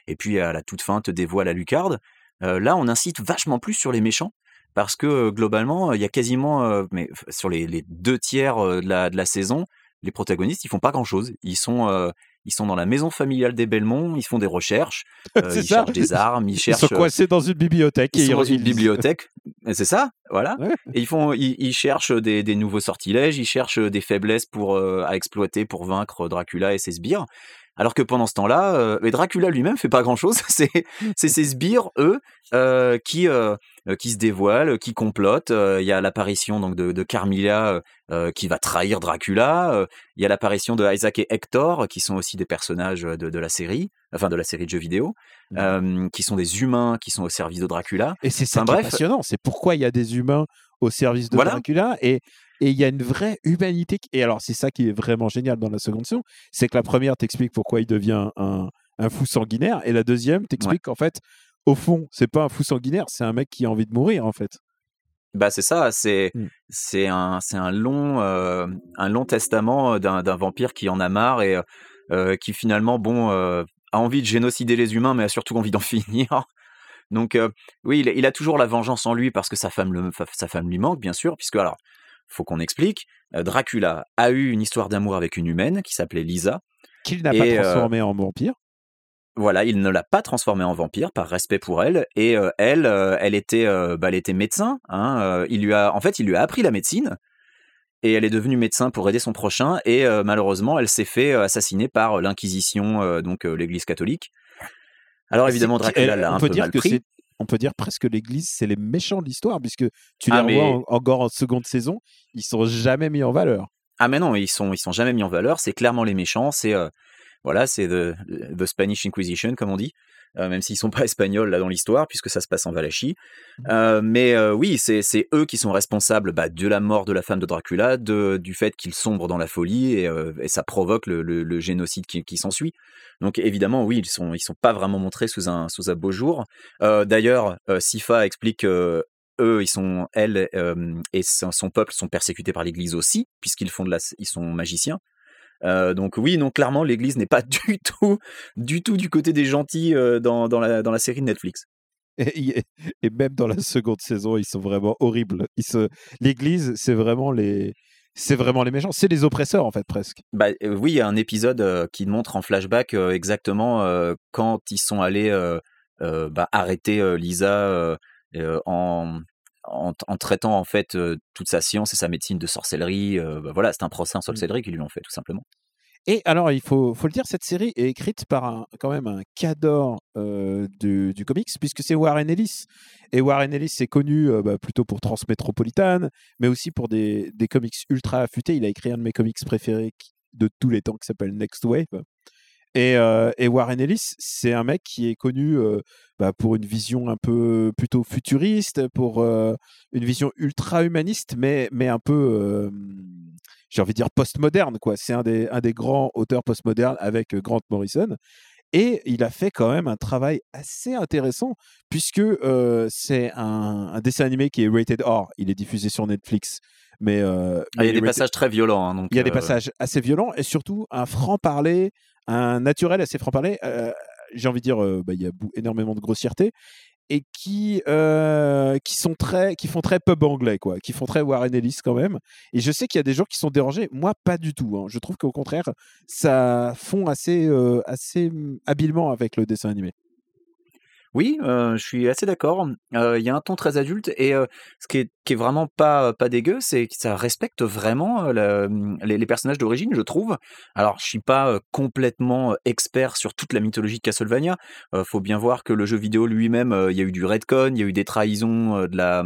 et puis à la toute fin te dévoile Alucard. Euh, là, on incite vachement plus sur les méchants parce que globalement, il y a quasiment, mais sur les, les deux tiers de la, de la saison, les protagonistes ils font pas grand chose. Ils sont ils sont dans la maison familiale des Belmont, ils font des recherches, <laughs> euh, ils ça. cherchent des armes, ils <laughs> Ils cherchent sont coincés dans une bibliothèque. ils et sont dans ils- une bibliothèque, c'est ça, voilà. Ouais. Et ils font, ils, ils cherchent des, des nouveaux sortilèges, ils cherchent des faiblesses pour euh, à exploiter pour vaincre Dracula et ses sbires. Alors que pendant ce temps-là, euh, mais Dracula lui-même fait pas grand-chose. <laughs> C'est ses sbires, eux, euh, qui euh, qui se dévoilent, qui complotent. Il y a l'apparition donc de, de Carmilla qui va trahir Dracula. Il y a l'apparition de Isaac et Hector qui sont aussi des personnages de, de la série, enfin de la série de jeux vidéo, euh, qui sont des humains qui sont au service de Dracula. Et c'est ça Enfin, qui est bref. passionnant. C'est pourquoi il y a des humains au service de Voilà. Dracula et et il y a une vraie humanité. qui- Et alors, c'est ça qui est vraiment génial dans la seconde saison. C'est que la première t'explique pourquoi il devient un, un fou sanguinaire. Et la deuxième t'explique qu'en fait, au fond, c'est pas un fou sanguinaire, c'est un mec qui a envie de mourir, en fait. Bah c'est ça, c'est Mm. c'est un un long euh, un long testament d'un d'un vampire qui en a marre et euh, qui finalement bon euh, a envie de génocider les humains mais a surtout envie d'en <laughs> finir. Donc euh, oui, il, a- il a toujours la vengeance en lui parce que sa femme le sa femme lui manque bien sûr puisque alors faut qu'on explique euh, Dracula a eu une histoire d'amour avec une humaine qui s'appelait Lisa. Qu'il n'a pas euh, transformé en vampire. Voilà, il ne l'a pas transformée en vampire par respect pour elle et euh, elle, euh, elle était, euh, bah, elle était médecin. Hein, il lui a, en fait, il lui a appris la médecine et elle est devenue médecin pour aider son prochain et malheureusement, elle s'est fait assassiner par l'Inquisition, donc l'Église catholique. Alors évidemment, Dracula l'a on un peut peu dire mal que pris. On peut dire presque l'Église, c'est les méchants de l'histoire, puisque tu les Ah, revois mais- en- encore en seconde saison, ils sont jamais mis en valeur. Ah mais non, ils sont, ils sont jamais mis en valeur. C'est clairement les méchants. C'est euh, voilà, c'est the, the Spanish Inquisition comme on dit, euh, même s'ils sont pas <laughs> espagnols là dans l'histoire puisque ça se passe en Valachie. Euh, mais euh, oui, c'est eux qui sont responsables bah, de la mort de la femme de Dracula, de, du fait qu'il sombre dans la folie et, et ça provoque le, le- le génocide qui, qui s'ensuit. Donc évidemment, oui, ils sont ils sont pas vraiment montrés sous un sous un beau jour. D'ailleurs, Sifa explique que eux, ils sont, elle euh, et son, son peuple sont persécutés par l'Église aussi, puisqu'ils font de la, ils sont magiciens. Euh, donc oui, non, clairement, l'Église n'est pas <laughs> du tout, du tout du côté des gentils euh, dans, dans, la, dans la série de Netflix. Et, et même dans la seconde saison, ils sont vraiment horribles. Ils se... L'Église, c'est vraiment les, c'est vraiment les méchants. C'est les oppresseurs en fait presque. Bah euh, oui, il y a un épisode euh, qui montre en flashback euh, exactement quand ils sont allés bah, arrêter Lisa en, en, en traitant en fait toute sa science et sa médecine de sorcellerie. bah, voilà, c'est un procès en sorcellerie qu'ils lui ont fait tout simplement. Et alors, il faut, faut le dire, cette série est écrite par un, quand même un cadre euh, du, du comics, puisque c'est Warren Ellis. Et Warren Ellis est connu euh, bah, plutôt pour Transmétropolitane, mais aussi pour des, des comics ultra affûtés. Il a écrit un de mes comics préférés de tous les temps qui s'appelle Next Wave. Et, euh, et Warren Ellis, c'est un mec qui est connu euh, bah, pour une vision un peu plutôt futuriste, pour euh, une vision ultra humaniste, mais, mais un peu, j'ai envie de dire, postmoderne. quoi. C'est un des, un des grands auteurs postmodernes avec Grant Morrison. Et il a fait quand même un travail assez intéressant, puisque c'est un, un dessin animé qui est rated R. Il est diffusé sur Netflix. Mais, euh, Ah, il y a des rated- passages très violents. hein, donc, il y a des passages assez violents et surtout un franc-parler, un naturel assez franc-parler. euh, J'ai envie de dire, euh, bah, il y a énormément de grossièreté et qui, euh, qui, sont très, qui font très pub anglais, quoi, qui font très Warren Ellis quand même. Et je sais qu'il y a des gens qui sont dérangés, moi pas du tout. hein. Je trouve qu'au contraire, ça fond assez, euh, assez hum, habilement avec le dessin animé. Oui, euh, je suis assez d'accord. Euh, Il y a un ton très adulte et euh, ce qui est, qui est vraiment pas pas dégueu, c'est que ça respecte vraiment la- les, les personnages d'origine, je trouve. Alors, je suis pas complètement expert sur toute la mythologie de Castlevania. Faut bien voir que le jeu vidéo lui-même, il y a eu du retcon, il y a eu des trahisons de la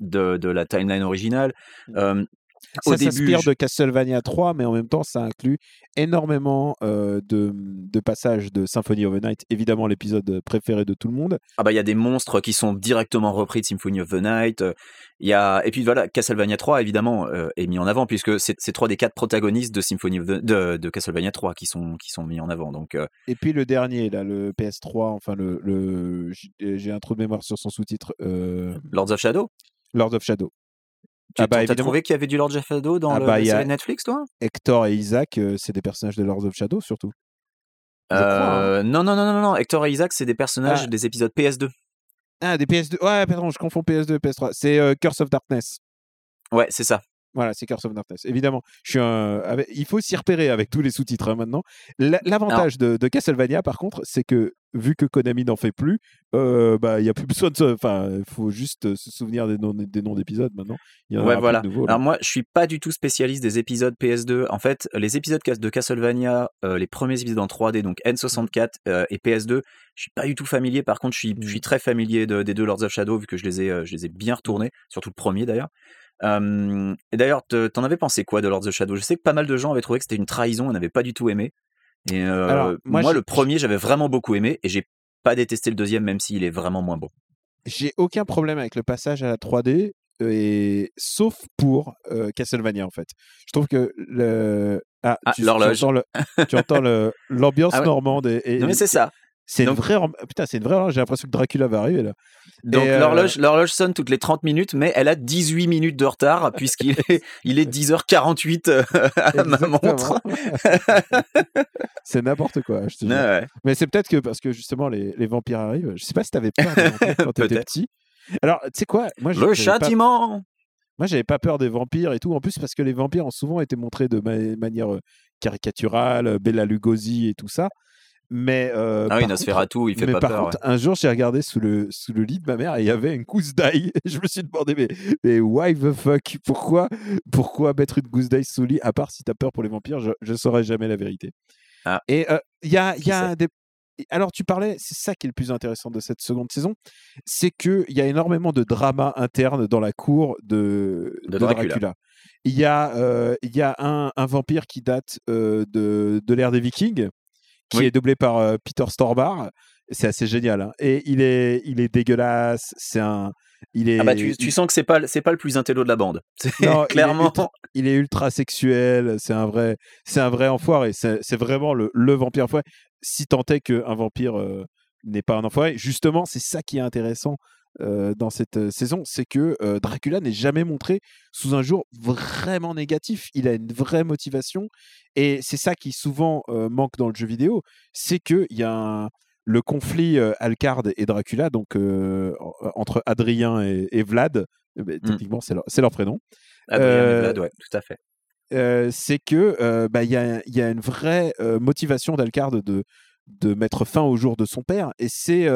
de, de la timeline originale. Euh, au Ça s'inspire je- de Castlevania 3, mais en même temps, ça inclut énormément euh, de, de passages de Symphony of the Night, évidemment l'épisode préféré de tout le monde. Ah bah il y a des monstres qui sont directement repris de Symphony of the Night. euh, Il y a et puis voilà Castlevania 3 évidemment euh, est mis en avant puisque c'est c'est trois des quatre protagonistes de Symphony of the, de, de Castlevania 3 qui sont qui sont mis en avant. Donc euh, Et puis le dernier, là, le PS3, enfin, le, le j'ai un trou de mémoire sur son sous-titre, euh, Lords of Shadow? Lord of Shadow. Tu Ah bah, as trouvé qu'il y avait du Lord of Shadow dans Ah le, bah, la série Netflix toi? Hector et Isaac, euh, c'est des personnages de Lord of Shadow surtout. Hein. Euh, Non non non non non Hector et Isaac c'est des personnages Ah. des épisodes PS2. Ah, des PS2. Ouais, pardon, je confonds PS2 et PS3. C'est euh, Curse of Darkness. Ouais c'est ça. Voilà, c'est Curse of Darkness. Évidemment, je suis un... avec- il faut s'y repérer avec tous les sous-titres hein, maintenant. La- L'avantage de, de Castlevania, par contre, c'est que vu que Konami n'en fait plus, euh, bah il y a plus besoin de, se- enfin, il faut juste euh, se souvenir des noms des noms d'épisodes maintenant. Il y en Ouais, voilà. de nouveaux, là. Alors moi, je suis pas du tout spécialiste des épisodes PS2. En fait, les épisodes de Castlevania, euh, les premiers épisodes en 3D, donc N64 euh, et PS2, je suis pas du tout familier. Par contre, je suis, je suis très familier de- des deux Lords of Shadow vu que je les ai, euh, je les ai bien retournés, surtout le premier d'ailleurs. Euh, et d'ailleurs, te- t'en avais pensé quoi de Lords of Shadow? Je sais que pas mal de gens avaient trouvé que c'était une trahison et n'avaient pas du tout aimé. Et euh, Alors, moi, le premier, j'avais vraiment beaucoup aimé et j'ai pas détesté le deuxième, même s'il est vraiment moins bon. J'ai aucun problème avec le passage à la 3D. Et sauf pour euh, Castlevania en fait. Je trouve que le ah, Ah, l'horloge. tu entends tu entends le- <laughs> l'ambiance Ah ouais. normande et, et- Non mais c'est ça. C'est une vraie putain c'est une vraie horloge. j'ai l'impression que Dracula va arriver là. Donc euh, l'horloge, l'horloge sonne toutes les 30 minutes, mais elle a 18 minutes de retard puisqu'il est, <laughs> il est 10h48 euh, à ma montre. <laughs> c'est n'importe quoi. Je te jure. Ouais, ouais. Mais c'est peut-être que parce que justement les, les vampires arrivent. Je sais pas si t'avais peur des quand <laughs> t'étais petit. Alors tu sais quoi Moi Le j'avais pas- châtiment Moi, j'avais pas peur des vampires et tout. En plus, parce que les vampires ont souvent été montrés de ma- manière euh, caricaturale, Bella Lugosi et tout ça. Mais euh, Ah oui, Nosferatu, il fait mais pas par peur. contre, un jour, j'ai regardé sous le, sous le lit de ma mère et il y avait une gousse d'ail. <laughs> Je me suis demandé, mais, mais why the fuck? Pourquoi, pourquoi mettre une gousse d'ail sous le lit? À part si t'as peur pour les vampires, je ne saurais jamais la vérité. Ah. Et euh, il y a, y a des. Alors, tu parlais, c'est ça qui est le plus intéressant de cette seconde saison, c'est qu'il y a énormément de drama interne dans la cour de, De Dracula. Il y a, euh, il y a un, un vampire qui date euh, de, de l'ère des Vikings, qui Oui. est doublé par euh, Peter Stormare. C'est assez génial. hein. Et il est, il est dégueulasse. C'est un. Il est, Ah bah tu, tu sens que c'est pas, c'est pas le plus intello de la bande. <laughs> Non, il est clairement. ultra- il est ultra sexuel, c'est un vrai, c'est un vrai enfoiré. C'est c'est vraiment le, le vampire enfoiré. Si tant est qu'un vampire euh, n'est pas un enfoiré, justement, c'est ça qui est intéressant euh, dans cette saison, c'est que euh, Dracula n'est jamais montré sous un jour vraiment négatif. Il a une vraie motivation, et c'est ça qui souvent euh, manque dans le jeu vidéo, c'est que il y a un- le conflit Alcard et Dracula, donc en- entre Adrien et, et Vlad. euh, bah, Techniquement, c'est leur, prénom Adrien et Vlad, ouais, tout à fait. euh, c'est que euh, bah, il y, a, il y a une vraie euh, motivation d'Alcard de, de mettre fin au jour de son père. Et c'est.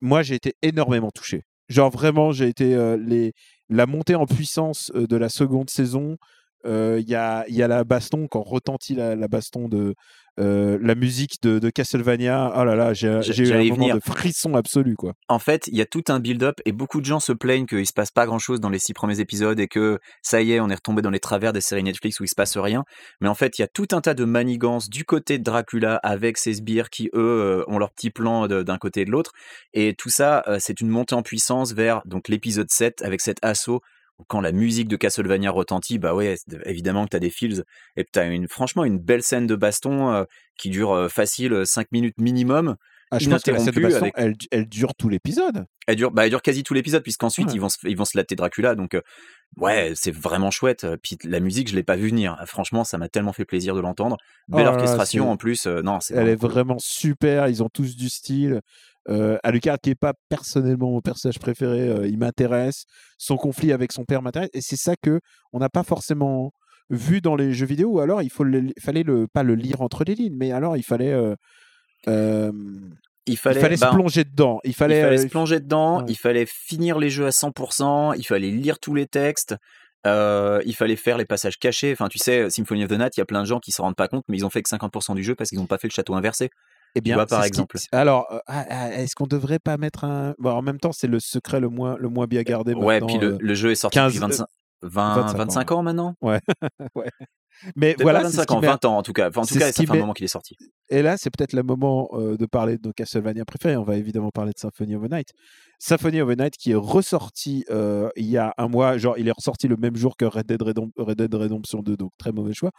Moi, j'ai été énormément touché. Genre, vraiment, j'ai été. euh, les, la montée en puissance euh, de la seconde saison. Euh, Il y, a, y a la baston, quand retentit la, la baston de. euh, la musique de, de Castlevania, oh là là, j'ai eu un moment venir. de frisson absolu, quoi. En fait, il y a tout un build-up et beaucoup de gens se plaignent qu'il se passe pas grand-chose dans les six premiers épisodes et que ça y est, on est retombé dans les travers des séries Netflix où il se passe rien. Mais en fait, il y a tout un tas de manigances du côté de Dracula avec ses sbires qui eux euh, ont leur petit plan d'un côté et de l'autre. Et tout ça, c'est une montée en puissance vers donc l'épisode 7 avec cet assaut. Quand la musique de Castlevania retentit, bah ouais, évidemment que t'as des feels et t'as une, franchement une belle scène de baston euh, qui dure euh, facile 5 minutes minimum. Ah, je pense que la scène de Ininterrompu baston, avec- elle, elle dure tout l'épisode. Elle dure, bah, elle dure quasi tout l'épisode, puisqu'ensuite Ouais. ils, vont se, ils vont se latter Dracula. Donc, euh, ouais, c'est vraiment chouette. Euh, Puis la musique, je l'ai pas vu venir. Franchement, ça m'a tellement fait plaisir de l'entendre. Oh Belle là, orchestration en plus. euh, non, c'est Elle est cool. vraiment super. Ils ont tous du style. Euh, Alucard, qui est pas personnellement mon personnage préféré, euh, il m'intéresse. Son conflit avec son père m'intéresse. Et c'est ça que on n'a pas forcément vu dans les jeux vidéo. Ou alors, il faut le- fallait le, pas le lire entre les lignes, mais alors il fallait, euh, euh, Il il fallait, se plonger dedans. Il il fallait, se plonger dedans. ouais. Il fallait finir les jeux à 100%. Il fallait lire tous les textes. euh, il fallait faire les passages cachés. Enfin, tu sais, Symphony of the Night, il y a plein de gens qui se rendent pas compte, mais ils ont fait que 50% du jeu parce qu'ils n'ont pas fait le château inversé. Eh bien, vois, par qui- exemple. Alors, euh, ah, ah, est-ce qu'on devrait pas mettre un. Bon, en même temps, c'est le secret le moins, le moins bien gardé. Ouais, puis le, euh, le jeu est sorti 15, depuis 25, 20, 25 ans, 25 ans maintenant? Ouais. ouais. <laughs> Mais Peut-être voilà, pas c'est ce 25 qui ans, met- 20 ans en tout cas. Enfin, en tout c'est cas, ça fait un met- moment qu'il est sorti. Et là, c'est peut-être le moment euh, de parler de nos Castlevania préférés. On va évidemment parler de Symphony of the Night. Symphony of the Night qui est ressorti euh, il y a un mois. Genre, il est ressorti le même jour que Red Dead, Redemp- Red Dead Redemption 2, donc très mauvais choix.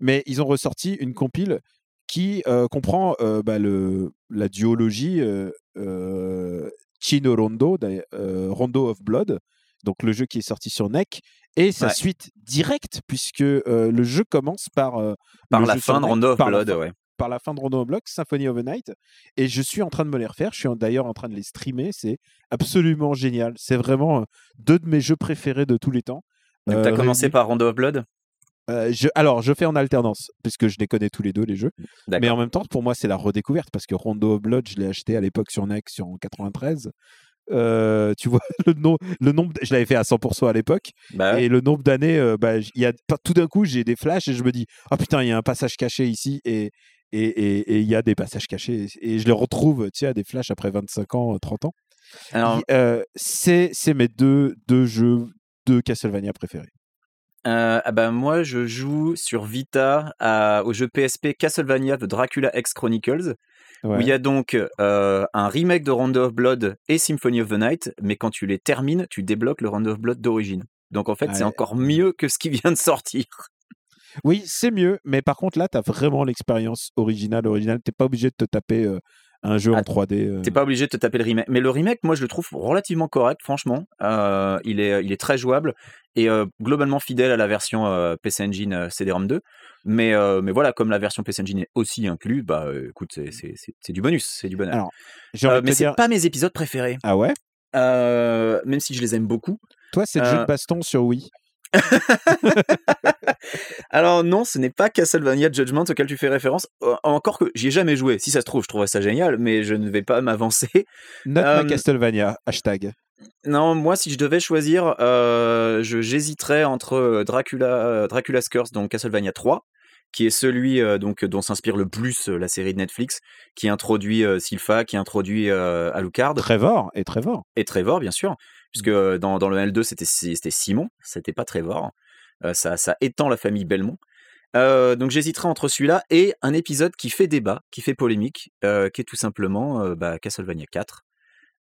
Mais ils ont ressorti une compile qui euh, comprend euh, bah, le, la duologie euh, Chino Rondo, Rondo of Blood, donc le jeu qui est sorti sur NEC, et sa Ouais. suite directe, puisque le jeu commence par, Par la fin de NEC, Rondo of Blood, ouais. par la fin de Rondo of Blood, Symphony of the Night, et je suis en train de me les refaire. Je suis d'ailleurs en train de les streamer. C'est absolument génial. C'est vraiment deux de mes jeux préférés de tous les temps. Donc, euh, t'as commencé réunis. par Rondo of Blood? Euh, je, alors, je fais en alternance, puisque je les connais tous les deux, les jeux. Mais D'accord. en même temps, pour moi, c'est la redécouverte, parce que Rondo of Blood, je l'ai acheté à l'époque sur sur en 93. Euh, tu vois, <laughs> le, nom, le nombre, je l'avais fait à 100% à l'époque, Bah ouais. et le nombre d'années, euh, bah, il y a, tout d'un coup, j'ai des flashs et je me dis, oh putain, il y a un passage caché ici, et et et- et il y a des passages cachés, et je les retrouve, tu sais, à des flashs après 25 ans, 30 ans. Alors, Il- euh, c'est c'est mes deux, deux jeux de Castlevania préférés. Euh, ah bah moi, je joue sur Vita à- au jeu PSP Castlevania The Dracula X Chronicles, où il y a donc euh, un remake de Rondo of Blood et Symphony of the Night, mais quand tu les termines, tu débloques le Rondo of Blood d'origine. Donc en fait, c'est encore mieux que ce qui <laughs> vient de sortir. Oui, c'est mieux, mais par contre là, tu as vraiment l'expérience originale, originale. T'es pas obligé de te taper euh, un jeu en Ah, 3D. euh. T'es pas obligé de te taper le remake. Mais le remake, moi, je le trouve relativement correct, franchement. Euh, il, est, il est très jouable et euh, globalement fidèle à la version euh, PC Engine euh, CD-ROM 2. Mais, euh, mais voilà, comme la version PC Engine est aussi inclus, bah écoute, c'est- du bonus, c'est du bonheur. Alors, mais te c'est dire, pas mes épisodes préférés. ah ouais? Même si je les aime beaucoup. Toi, c'est le jeu de baston sur Wii. <laughs> Alors non, ce n'est pas Castlevania Judgment auquel tu fais référence. Encore que j'y ai jamais joué. Si ça se trouve, je trouverais ça génial, mais je ne vais pas m'avancer. Note euh, Castlevania, hashtag. Non, moi, si je devais choisir, euh, je- j'hésiterais entre euh, Dracula, euh, Dracula's Curse, donc Castlevania 3, qui est celui euh, donc dont s'inspire le plus euh, la série de Netflix, qui introduit euh, Sylpha, qui introduit Alucard Trevor et Trevor. et Trevor, bien sûr, puisque euh, dans, dans le L2 c'était c'était Simon, c'était pas Trevor. Ça, ça étend la famille Belmont. Donc j'hésiterais entre celui-là et un épisode qui fait débat, qui fait polémique, qui est tout simplement bah, Castlevania 4.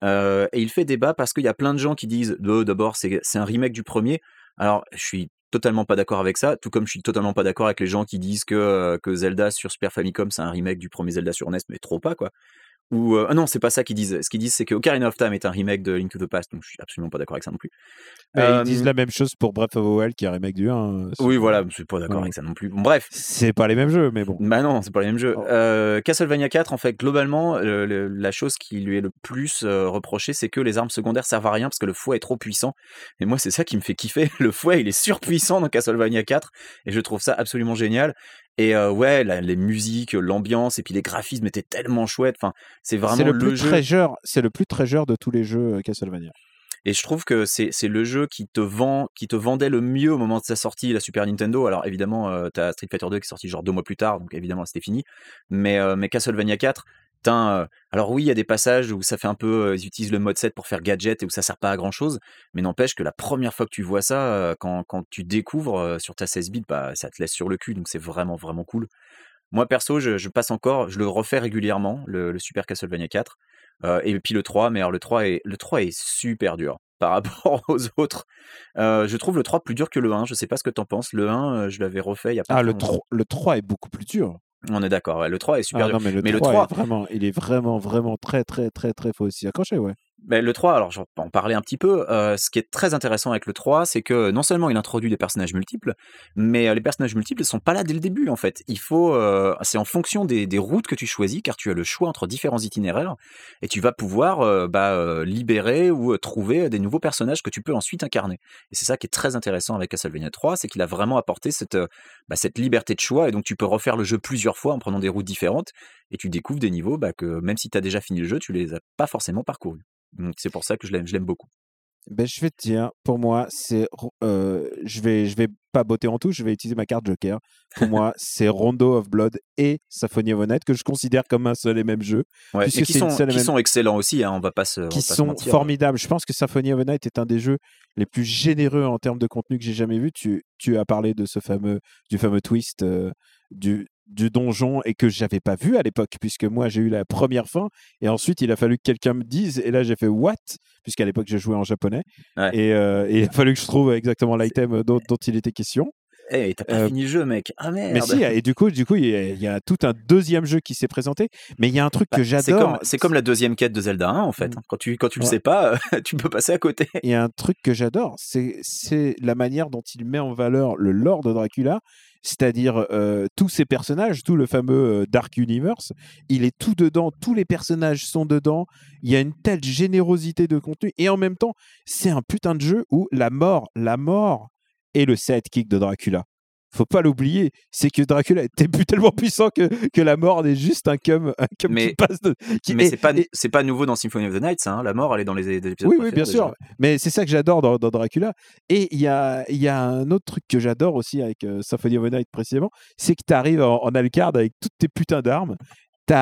Euh, et il fait débat parce qu'il y a plein de gens qui disent d'abord c'est un remake du premier. Alors je suis totalement pas d'accord avec ça, tout comme je suis totalement pas d'accord avec les gens qui disent que, euh, que Zelda sur Super Famicom c'est un remake du premier Zelda sur NES, mais trop pas quoi. Ou euh, ah non, c'est pas ça qu'ils disent. Ce qu'ils disent, c'est que Ocarina of Time est un remake de Link to the Past, donc je suis absolument pas d'accord avec ça non plus. Mais Euh, Ils disent la même chose pour Breath of the Wild, qui est un remake du 1. euh, Oui, voilà, je suis pas d'accord Ouais. avec ça non plus. Bon, bref. C'est pas les mêmes jeux, mais bon. Bah non, c'est pas les mêmes jeux. Oh. Euh, Castlevania 4, en fait, globalement, le- le- la chose qui lui est le plus euh, reprochée, c'est que les armes secondaires servent à rien parce que le fouet est trop puissant. Et moi, c'est ça qui me fait kiffer. <laughs> Le fouet, il est surpuissant dans Castlevania 4 et je trouve ça absolument génial. Et euh, ouais, la- les musiques, l'ambiance et puis les graphismes étaient tellement chouettes. Enfin, c'est vraiment C'est le, plus jeu. treasure, c'est le plus treasure de tous les jeux Castlevania. Et je trouve que c'est c'est le jeu qui te vend, qui te vendait le mieux au moment de sa sortie, la Super Nintendo. Alors évidemment, euh, t'as Street Fighter 2 qui est sorti genre deux mois plus tard, donc évidemment c'était fini. Mais, euh, mais Castlevania 4, putain, euh, alors oui, il y a des passages où ça fait un peu, euh, ils utilisent le mode 7 pour faire gadget et où ça sert pas à grand chose. Mais n'empêche que la première fois que tu vois ça, euh, quand, quand tu découvres sur ta 16 bits, bah, ça te laisse sur le cul, donc c'est vraiment vraiment cool. Moi perso, je, je passe encore, je le refais régulièrement, le, le Super Castlevania 4. Euh, et puis le 3, mais alors le 3 est, le 3 est super dur <laughs> par rapport aux autres. Euh, je trouve le 3 plus dur que le 1, je sais pas ce que t'en penses. Le 1, euh, je l'avais refait il y a pas Ah, le longtemps. 3, le 3 est beaucoup plus dur. On est d'accord, ouais, le 3 est super Ah, dur. non, mais le Mais le 3, 3 est vraiment, il est vraiment, vraiment très, très, très, très, faut aussi accrocher, ouais. Le 3, alors je vais en parler un petit peu. euh, ce qui est très intéressant avec le 3, c'est que non seulement il introduit des personnages multiples, mais euh, les personnages multiples ne sont pas là dès le début en fait. Il faut, euh, c'est en fonction des, routes que tu choisis, car tu as le choix entre différents itinéraires, et tu vas pouvoir bah, libérer ou trouver des nouveaux personnages que tu peux ensuite incarner. Et c'est ça qui est très intéressant avec Castlevania 3, c'est qu'il a vraiment apporté cette, bah, cette liberté de choix, et donc tu peux refaire le jeu plusieurs fois en prenant des routes différentes, et tu découvres des niveaux bah, que même si tu as déjà fini le jeu, tu les as pas forcément parcourus. Donc c'est pour ça que je l'aime, je l'aime beaucoup. Ben, je vais te dire, pour moi, c'est, euh, je vais, je vais pas botter en touche, je vais utiliser ma carte Joker. Pour <laughs> moi, c'est Rondo of Blood et Symphony of the Night que je considère comme un seul et même jeu, Ouais, et qui sont, qui même- sont excellents aussi, hein, on va pas se, qui se sont mentir. formidables. Je pense que Symphony of the Night est un des jeux les plus généreux en termes de contenu que j'ai jamais vu. Tu, tu as parlé de ce fameux, du fameux twist euh, du, du donjon et que j'avais pas vu à l'époque, puisque moi j'ai eu la première fin et ensuite il a fallu que quelqu'un me dise et là j'ai fait what? Puisqu'à l'époque je jouais en japonais Ouais. et, euh, et il a fallu que je trouve exactement l'item dont, dont il était question. Eh, t'as pas Euh, fini le jeu, mec. Ah merde. Mais si, et du coup, du coup, il y, a, il y a tout un deuxième jeu qui s'est présenté. Mais il y a un truc Bah, que j'adore. c'est comme la deuxième quête de Zelda 1, en fait. Mm. Quand tu, quand tu le sais pas, <laughs> tu peux passer à côté. Il y a un truc que j'adore, c'est c'est la manière dont il met en valeur le lore de Dracula, c'est-à-dire euh, tous ces personnages, tout le fameux euh, Dark Universe. Il est tout dedans, tous les personnages sont dedans. Il y a une telle générosité de contenu et en même temps, c'est un putain de jeu où la mort, la mort et le sidekick de Dracula. Faut pas l'oublier, c'est que Dracula était plus tellement puissant que, que la mort n'est juste un cum, un cum Mais- qui passe de. qui- Mais c'est pas, c'est pas nouveau dans Symphony of the Night, ça, hein. la mort, elle est dans les, les épisodes oui, oui, bien déjà. sûr. Mais c'est ça que j'adore dans, dans Dracula. Et il y a, il y a un autre truc que j'adore aussi avec euh, Symphony of the Night précisément, c'est que tu arrives en, en Alcard avec toutes tes putains d'armes. Tu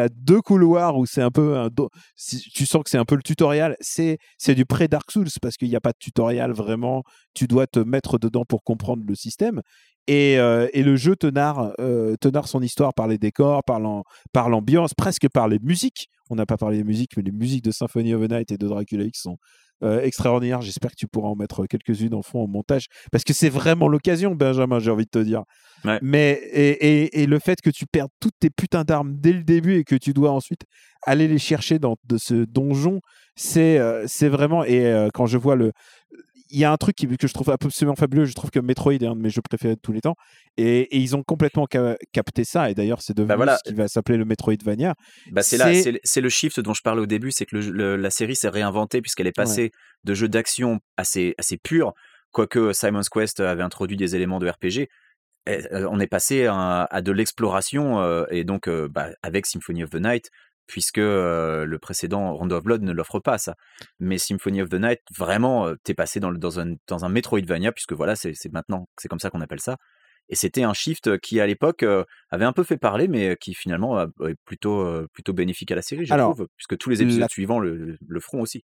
as, deux couloirs où c'est un peu un si- tu sens que c'est un peu le tutoriel c'est c'est du pré Dark Souls parce qu'il n'y a pas de tutoriel vraiment tu dois te mettre dedans pour comprendre le système et, euh, et le jeu euh, te narre son histoire par les décors, par l'ambiance, presque par les musiques. On n'a pas parlé des musiques, mais les musiques de Symphony of the Night et de Dracula X sont euh, extraordinaires. J'espère que tu pourras en mettre quelques-unes en fond au montage, parce que c'est vraiment l'occasion, Benjamin, j'ai envie de te dire. Ouais. Mais et, et- et le fait que tu perdes toutes tes putains d'armes dès le début et que tu dois ensuite aller les chercher dans de ce donjon, c'est euh, c'est vraiment. Et euh, quand je vois le il y a un truc qui- que je trouve absolument fabuleux. Je trouve que Metroid est un de mes jeux préférés de tous les temps. Et, et ils ont complètement ca- capté ça. Et d'ailleurs, c'est devenu Bah voilà. ce qui va s'appeler le Metroidvania. Bah, c'est là, C'est- le shift dont je parlais au début, c'est que le- le- la série s'est réinventée puisqu'elle est passée de jeux d'action assez, assez purs, quoique Simon's Quest avait introduit des éléments de RPG. et, euh, on est passé à, à de l'exploration euh, et donc euh, bah, avec Symphony of the Night, puisque euh, le précédent Rondo of Blood ne l'offre pas ça. Mais Symphony of the Night, vraiment, euh, t'es passé dans, le- dans, un, dans un Metroidvania, puisque voilà, c'est maintenant, c'est comme ça qu'on appelle ça. Et c'était un shift qui, à l'époque, euh, avait un peu fait parler, mais qui finalement est plutôt, plutôt bénéfique à la série, je Alors, trouve, puisque tous les épisodes la- suivants le, le feront aussi.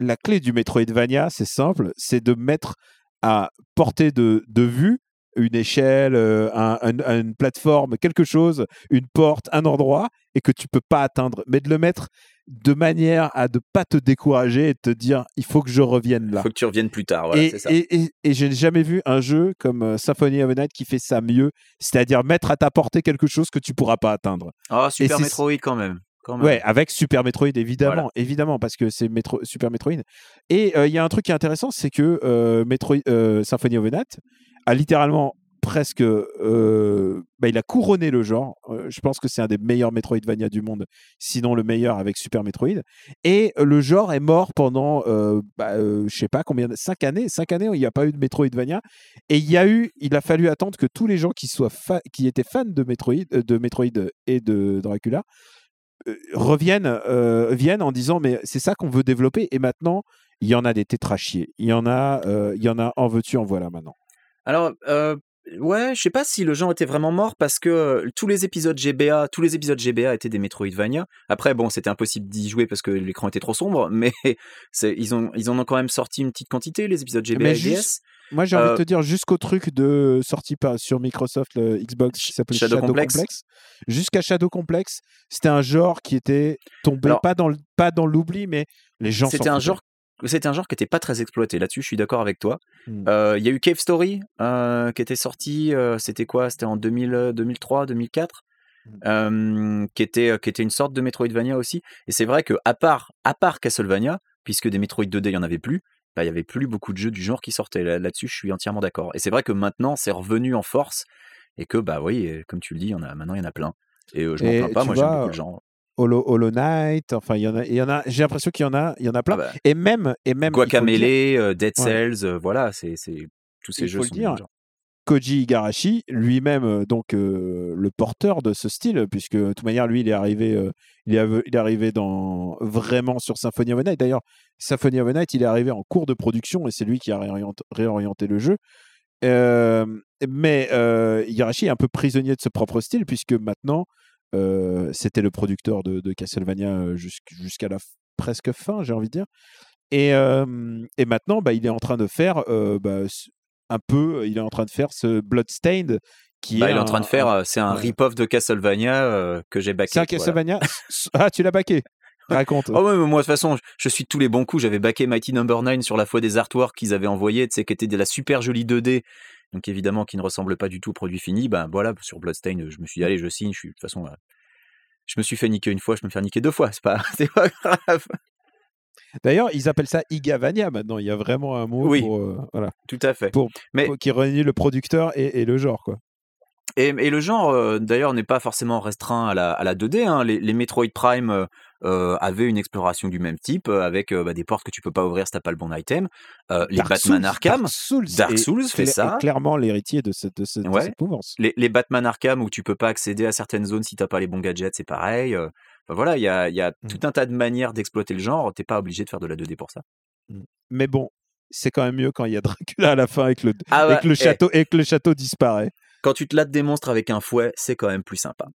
La clé du Metroidvania, c'est simple c'est de mettre à portée de, de vue une échelle, euh, un- un- une plateforme, quelque chose, une porte, un endroit, et que tu peux pas atteindre, mais de le mettre de manière à ne pas te décourager et te dire il faut que je revienne là. Faut que tu reviennes plus tard, voilà, et, ça. et, et, et j'ai jamais vu un jeu comme euh, Symphony of the Night qui fait ça mieux, c'est-à-dire mettre à ta portée quelque chose que tu pourras pas atteindre. Ah, Super c'est- Metroid quand même. Ouais, avec Super Metroid évidemment, Voilà. évidemment parce que c'est Metro- Super Metroid. Et euh, il y a un truc qui est intéressant, c'est que euh, Metroid, euh, Symphony of the Night a littéralement presque, euh, bah, il a couronné le genre. Euh, je pense que c'est un des meilleurs Metroidvania du monde, sinon le meilleur avec Super Metroid. Et le genre est mort pendant, euh, bah, euh, je sais pas combien, cinq années, cinq années où il n'y a pas eu de Metroidvania. Et il y a eu, il a fallu attendre que tous les gens qui soient qui étaient fans de Metroid, de Metroid et de Dracula reviennent, viennent en disant mais c'est ça qu'on veut développer et maintenant il y en a des tétrachiers, il y en a, il y en a en veux-tu en voilà maintenant. Alors, euh, ouais, je sais pas si le genre était vraiment mort parce que euh, tous les épisodes GBA, tous les épisodes GBA étaient des Metroidvania. Après, bon, c'était impossible d'y jouer parce que l'écran était trop sombre, <laughs> mais ils ont, ils en ont quand même sorti une petite quantité, les épisodes GBA Mais et juste- DS. Moi j'ai envie de Euh, te dire jusqu'au truc de sorti par, sur Microsoft le Xbox qui Shadow Shadow, Complex. Complex, jusqu'à Shadow Complex, c'était un genre qui était tombé Alors- pas dans le- pas dans l'oubli mais les gens C'était un genre. C'était un genre qui n'était pas très exploité. Là-dessus, je suis d'accord avec toi. Hmm. Euh, Il y a eu Cave Story euh, qui était sorti. euh, c'était quoi? C'était en 2000, euh, 2003, 2004. Hmm. euh, qui était qui était une sorte de Metroidvania aussi. Et c'est vrai que à part à part Castlevania, puisque des Metroid 2D il y en avait plus, bah, il y avait plus beaucoup de jeux du genre qui sortaient. Là- Là-dessus, je suis entièrement d'accord. Et c'est vrai que maintenant, c'est revenu en force et que bah oui, comme tu le dis, il y en a maintenant il y en a plein. Et je m'en plains pas. Moi, j'aime beaucoup le genre. Hollow, Hollow Knight, enfin il y en a, il y en a j'ai l'impression qu'il y en a, il y en a plein Ah bah, et même et même il faut le dire, Guacamelee, euh, Dead. Cells, euh, voilà, c'est c'est tous ces Il jeux faut le dire. Koji Igarashi, lui-même, euh, donc euh, le porteur de ce style, puisque de toute manière, lui, il est arrivé, euh, il, est, av- il est arrivé dans, vraiment sur Symphony of the Night. D'ailleurs, Symphony of the Night, il est arrivé en cours de production et c'est lui qui a réorienté, réorienté le jeu. Euh, mais Igarashi est un peu prisonnier de ce propre style, puisque maintenant, c'était le producteur de, de Castlevania euh, jusqu'- jusqu'à la presque fin, j'ai envie de dire. Et, euh, et maintenant, bah, il est en train de faire euh, bah, un peu, il est en train de faire ce Bloodstained qui Bah, est il est en train de faire, euh, c'est un ouais. rip-off de Castlevania euh, que j'ai backé. C'est un voilà. Castlevania. Ah, tu l'as baqué. Raconte. Oh <laughs> ouais, mais moi de toute façon, je- suis de tous les bons coups. J'avais backé Mighty Number 9 sur la foi des artworks qu'ils avaient envoyés, tu sais, qui étaient de la super jolie 2D. Donc évidemment, qui ne ressemble pas du tout au produit fini. Ben voilà, sur Bloodstained, je me suis dit, allez, je signe. Je suis de toute façon, euh, je me suis fait niquer une fois, je me fais niquer deux fois. C'est pas, <laughs> c'est pas grave. D'ailleurs, ils appellent ça Igavania maintenant. Il y a vraiment un mot Oui. pour, euh, voilà, Tout à fait. pour, Mais- pour- qui réunit le producteur et, et le genre. Quoi. Et, et le genre, euh, d'ailleurs, n'est pas forcément restreint à la, à la 2D. hein. Les, les Metroid Prime, euh, avait une exploration du même type avec euh, bah, des portes que tu peux pas ouvrir si t'as pas le bon item. Euh, les Dark Batman Souls- Arkham, Dark Souls, Dark est Souls fait ça. clairement l'héritier de cette, de cette, de cette mouvance. les, les Batman Arkham où tu peux pas accéder à certaines zones si t'as pas les bons gadgets, c'est pareil. Enfin, voilà, il y a, y a Mm. tout un tas de manières d'exploiter le genre. T'es pas obligé de faire de la 2D pour ça. Mais bon, c'est quand même mieux quand il y a Dracula à la fin et que le, Ah et ouais, que le eh, château et que le château disparaît. quand tu te lattes des monstres avec un fouet, c'est quand même plus sympa.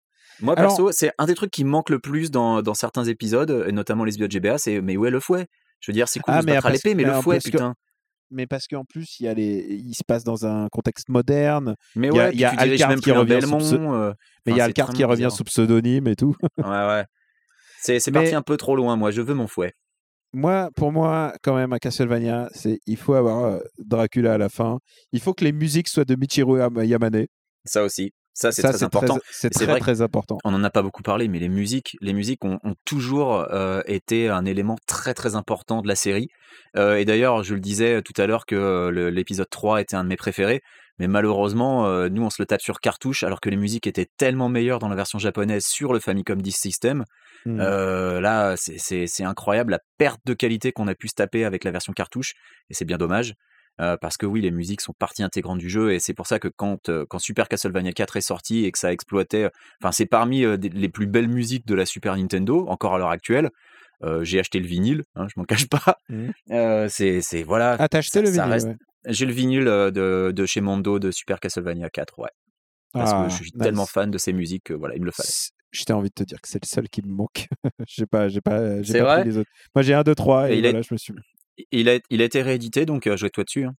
Moi, Alors- perso, c'est un des trucs qui me manque le plus dans, dans certains épisodes, et notamment les de GBA, c'est mais où est le fouet? Je veux dire, c'est cool Ah, de se mais battre à l'épée, mais mais le fouet, que- putain. Mais parce qu'en plus, il y a les, il se passe dans un contexte moderne. Mais il y a- ouais, il y a tu diriges Alcard qui revient sous Belmont. euh, Mais il y a Alcard qui revient bizarre. sous pseudonyme et tout. Ouais, ouais. C'est Mais- parti un peu trop loin, moi. Je veux mon fouet. Moi, pour moi, quand même, à Castlevania, c'est il faut avoir euh, Dracula à la fin. Il faut que les musiques soient de Michiru Yam- Yamane. Ça aussi. Ça, c'est très important. C'est Et c'est très, vrai très important. On n'en a pas beaucoup parlé, mais les musiques, les musiques ont, ont toujours euh, été un élément très très important de la série. Euh, et d'ailleurs, je le disais tout à l'heure que euh, l'épisode 3 était un de mes préférés, mais malheureusement, euh, nous on se le tape sur cartouche, alors que les musiques étaient tellement meilleures dans la version japonaise sur le Famicom Disk System. Mm. Euh, là, c'est incroyable la perte de qualité qu'on a pu se taper avec la version cartouche, et c'est bien dommage. Euh, parce que oui, les musiques sont partie intégrante du jeu, et c'est pour ça que quand, euh, quand Super Castlevania 4 est sorti et que ça exploitait, enfin c'est parmi euh, des- les plus belles musiques de la Super Nintendo, encore à l'heure actuelle. J'ai acheté le vinyle, hein, je m'en <laughs> cache pas. Euh, c'est voilà. Ah, t'as acheté ça- le vinyle reste- ouais. J'ai le vinyle de, de chez Mondo de Super Castlevania 4, ouais. Parce Ah, que je suis nice. tellement fan de ces musiques que voilà, il me le fallait. J'étais envie de te dire que c'est le seul qui me manque. <laughs> j'ai pas, j'ai pas, j'ai pas vrai? pris les autres. Moi, j'ai un, deux, trois, et, Et il est- voilà, je me suis. Il a, il a été réédité, donc euh, jouez-toi dessus. hein.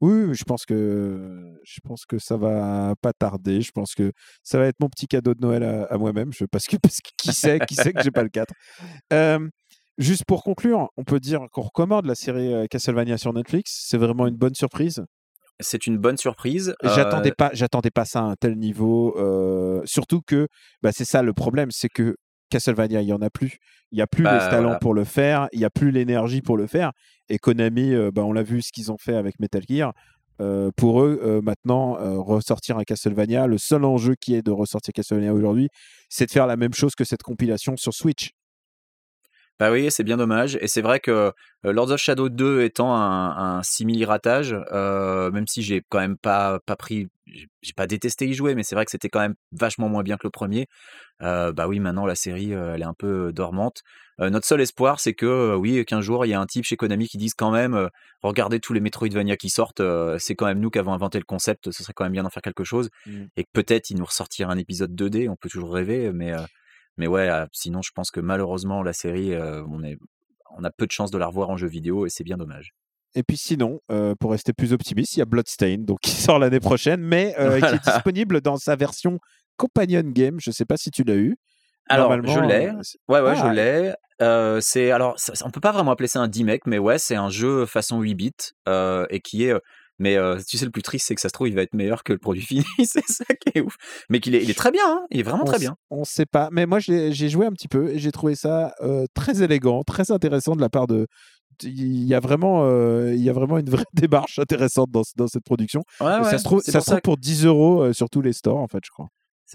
Oui, je pense que je pense que ça va pas tarder. Je pense que ça va être mon petit cadeau de Noël à, à moi-même. Je parce que <laughs> parce que qui sait, qui sait que j'ai pas le 4. Euh, juste pour conclure, on peut dire qu'on recommande la série euh, Castlevania sur Netflix. C'est vraiment une bonne surprise. C'est une bonne surprise. J'attendais Euh, pas, j'attendais pas ça à un tel niveau. euh, surtout que bah, c'est ça le problème, c'est que Castlevania, il y en a plus. Il y a plus Bah, les talents voilà. pour le faire. Il y a plus l'énergie pour le faire. Et Konami, euh, bah, on l'a vu ce qu'ils ont fait avec Metal Gear. Euh, pour eux, euh, maintenant, ressortir un Castlevania, le seul enjeu qui est de ressortir Castlevania aujourd'hui, c'est de faire la même chose que cette compilation sur Switch. Bah oui, c'est bien dommage. Et c'est vrai que euh, Lords of Shadow 2 étant un, un simili-ratage, euh, même si j'ai quand même pas, pas pris, j'ai pas détesté y jouer, mais c'est vrai que c'était quand même vachement moins bien que le premier. Euh, bah oui, maintenant la série, elle est un peu dormante. Euh, notre seul espoir, c'est que oui, qu'un jour il y a un type chez Konami qui dise quand même, regardez tous les Metroidvania qui sortent, c'est quand même nous qui avons inventé le concept, ce serait quand même bien d'en faire quelque chose. Mm. Et que peut-être il nous ressortira un épisode 2D, on peut toujours rêver, mais mais ouais, euh, sinon je pense que malheureusement la série, euh, on est on a peu de chances de la revoir en jeu vidéo et c'est bien dommage. Et puis sinon, euh, pour rester plus optimiste, il y a Bloodstain, donc <laughs> qui sort l'année prochaine, mais euh, qui est disponible dans sa version Companion Game. Je sais pas si tu l'as eu. Alors, je l'ai. Ouais, ouais, Ah. je l'ai. Euh, c'est alors, ça- on peut pas vraiment appeler ça un D-Mec, mais ouais, c'est un jeu façon 8 bits et qui est. mais euh, tu sais, le plus triste, c'est que ça se trouve, il va être meilleur que le produit fini. <laughs> c'est ça qui est ouf. Mais qu'il est, il est très bien. hein, il est vraiment on très bien. On sait pas, mais moi j'ai joué un petit peu et j'ai trouvé ça euh, très élégant, très intéressant de la part de. Il y a vraiment, euh, il y a vraiment une vraie <laughs> démarche intéressante dans, dans cette production. Ouais, Et ouais, ça se trouve, ça pour se trouve que pour 10 euros sur tous les stores en fait, je crois.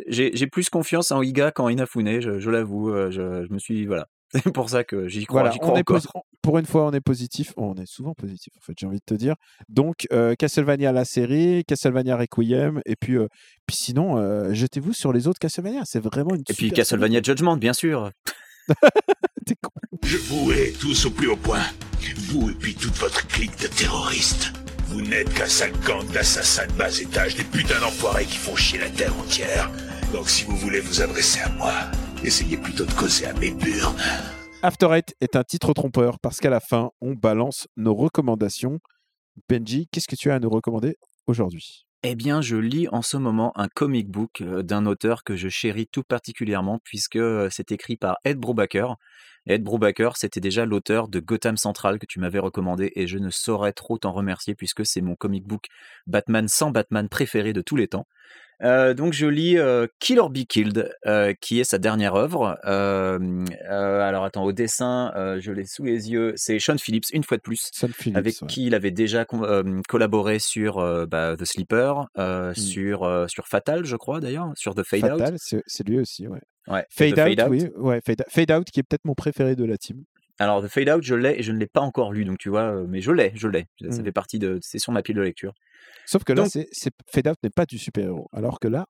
j'ai plus confiance en Iga qu'en Inafune, je, je l'avoue. Je, je me suis. Voilà. C'est pour ça que j'y crois, Voilà, j'y crois on est encore. posi- pour une fois, on est positif. Oh, on est souvent positif, en fait, j'ai envie de te dire. Donc, euh, Castlevania la série, Castlevania Requiem, et puis, euh, puis sinon, euh, jetez-vous sur les autres Castlevania. C'est vraiment une Et puis Castlevania Judgment, bien sûr. <laughs> T'es con. Je vous hais tous au plus haut point. Vous et puis toute votre clique de terroristes. Vous n'êtes qu'un sale gang d'assassins de bas étage, des putains d'enfoirés qui font chier la terre entière. Donc si vous voulez vous adresser à moi, essayez plutôt de causer à mes burnes. After Eight est un titre trompeur parce qu'à la fin, on balance nos recommandations. Benji, qu'est-ce que tu as à nous recommander aujourd'hui? Eh bien, je lis en ce moment un comic book euh, d'un auteur que je chéris tout particulièrement puisque euh, c'est écrit par Ed Brubaker. Ed Brubaker, c'était déjà l'auteur de Gotham Central que tu m'avais recommandé et je ne saurais trop t'en remercier puisque c'est mon comic book Batman sans Batman préféré de tous les temps. Euh, donc je lis euh, Kill or Be Killed, euh, qui est sa dernière œuvre. Alors attends, au dessin, je l'ai sous les yeux, c'est Sean Phillips une fois de plus Sean Phillips. avec ouais. qui il avait déjà collaboré sur bah, The Sleeper, euh, Mm. sur, sur Fatal, je crois d'ailleurs, sur The Fade Out. Fatal, c'est c'est lui aussi, ouais. Ouais. Out, Fade Out. oui. Ouais, Fade, Fade Out qui est peut-être mon préféré de la team. Alors, The Fade Out, je l'ai et je ne l'ai pas encore lu, donc tu vois, euh, mais je l'ai, je l'ai. Ça Mm. fait partie de. C'est sur ma pile de lecture. Sauf que là, Donc- Fade Out n'est pas du super-héros. Alors que là,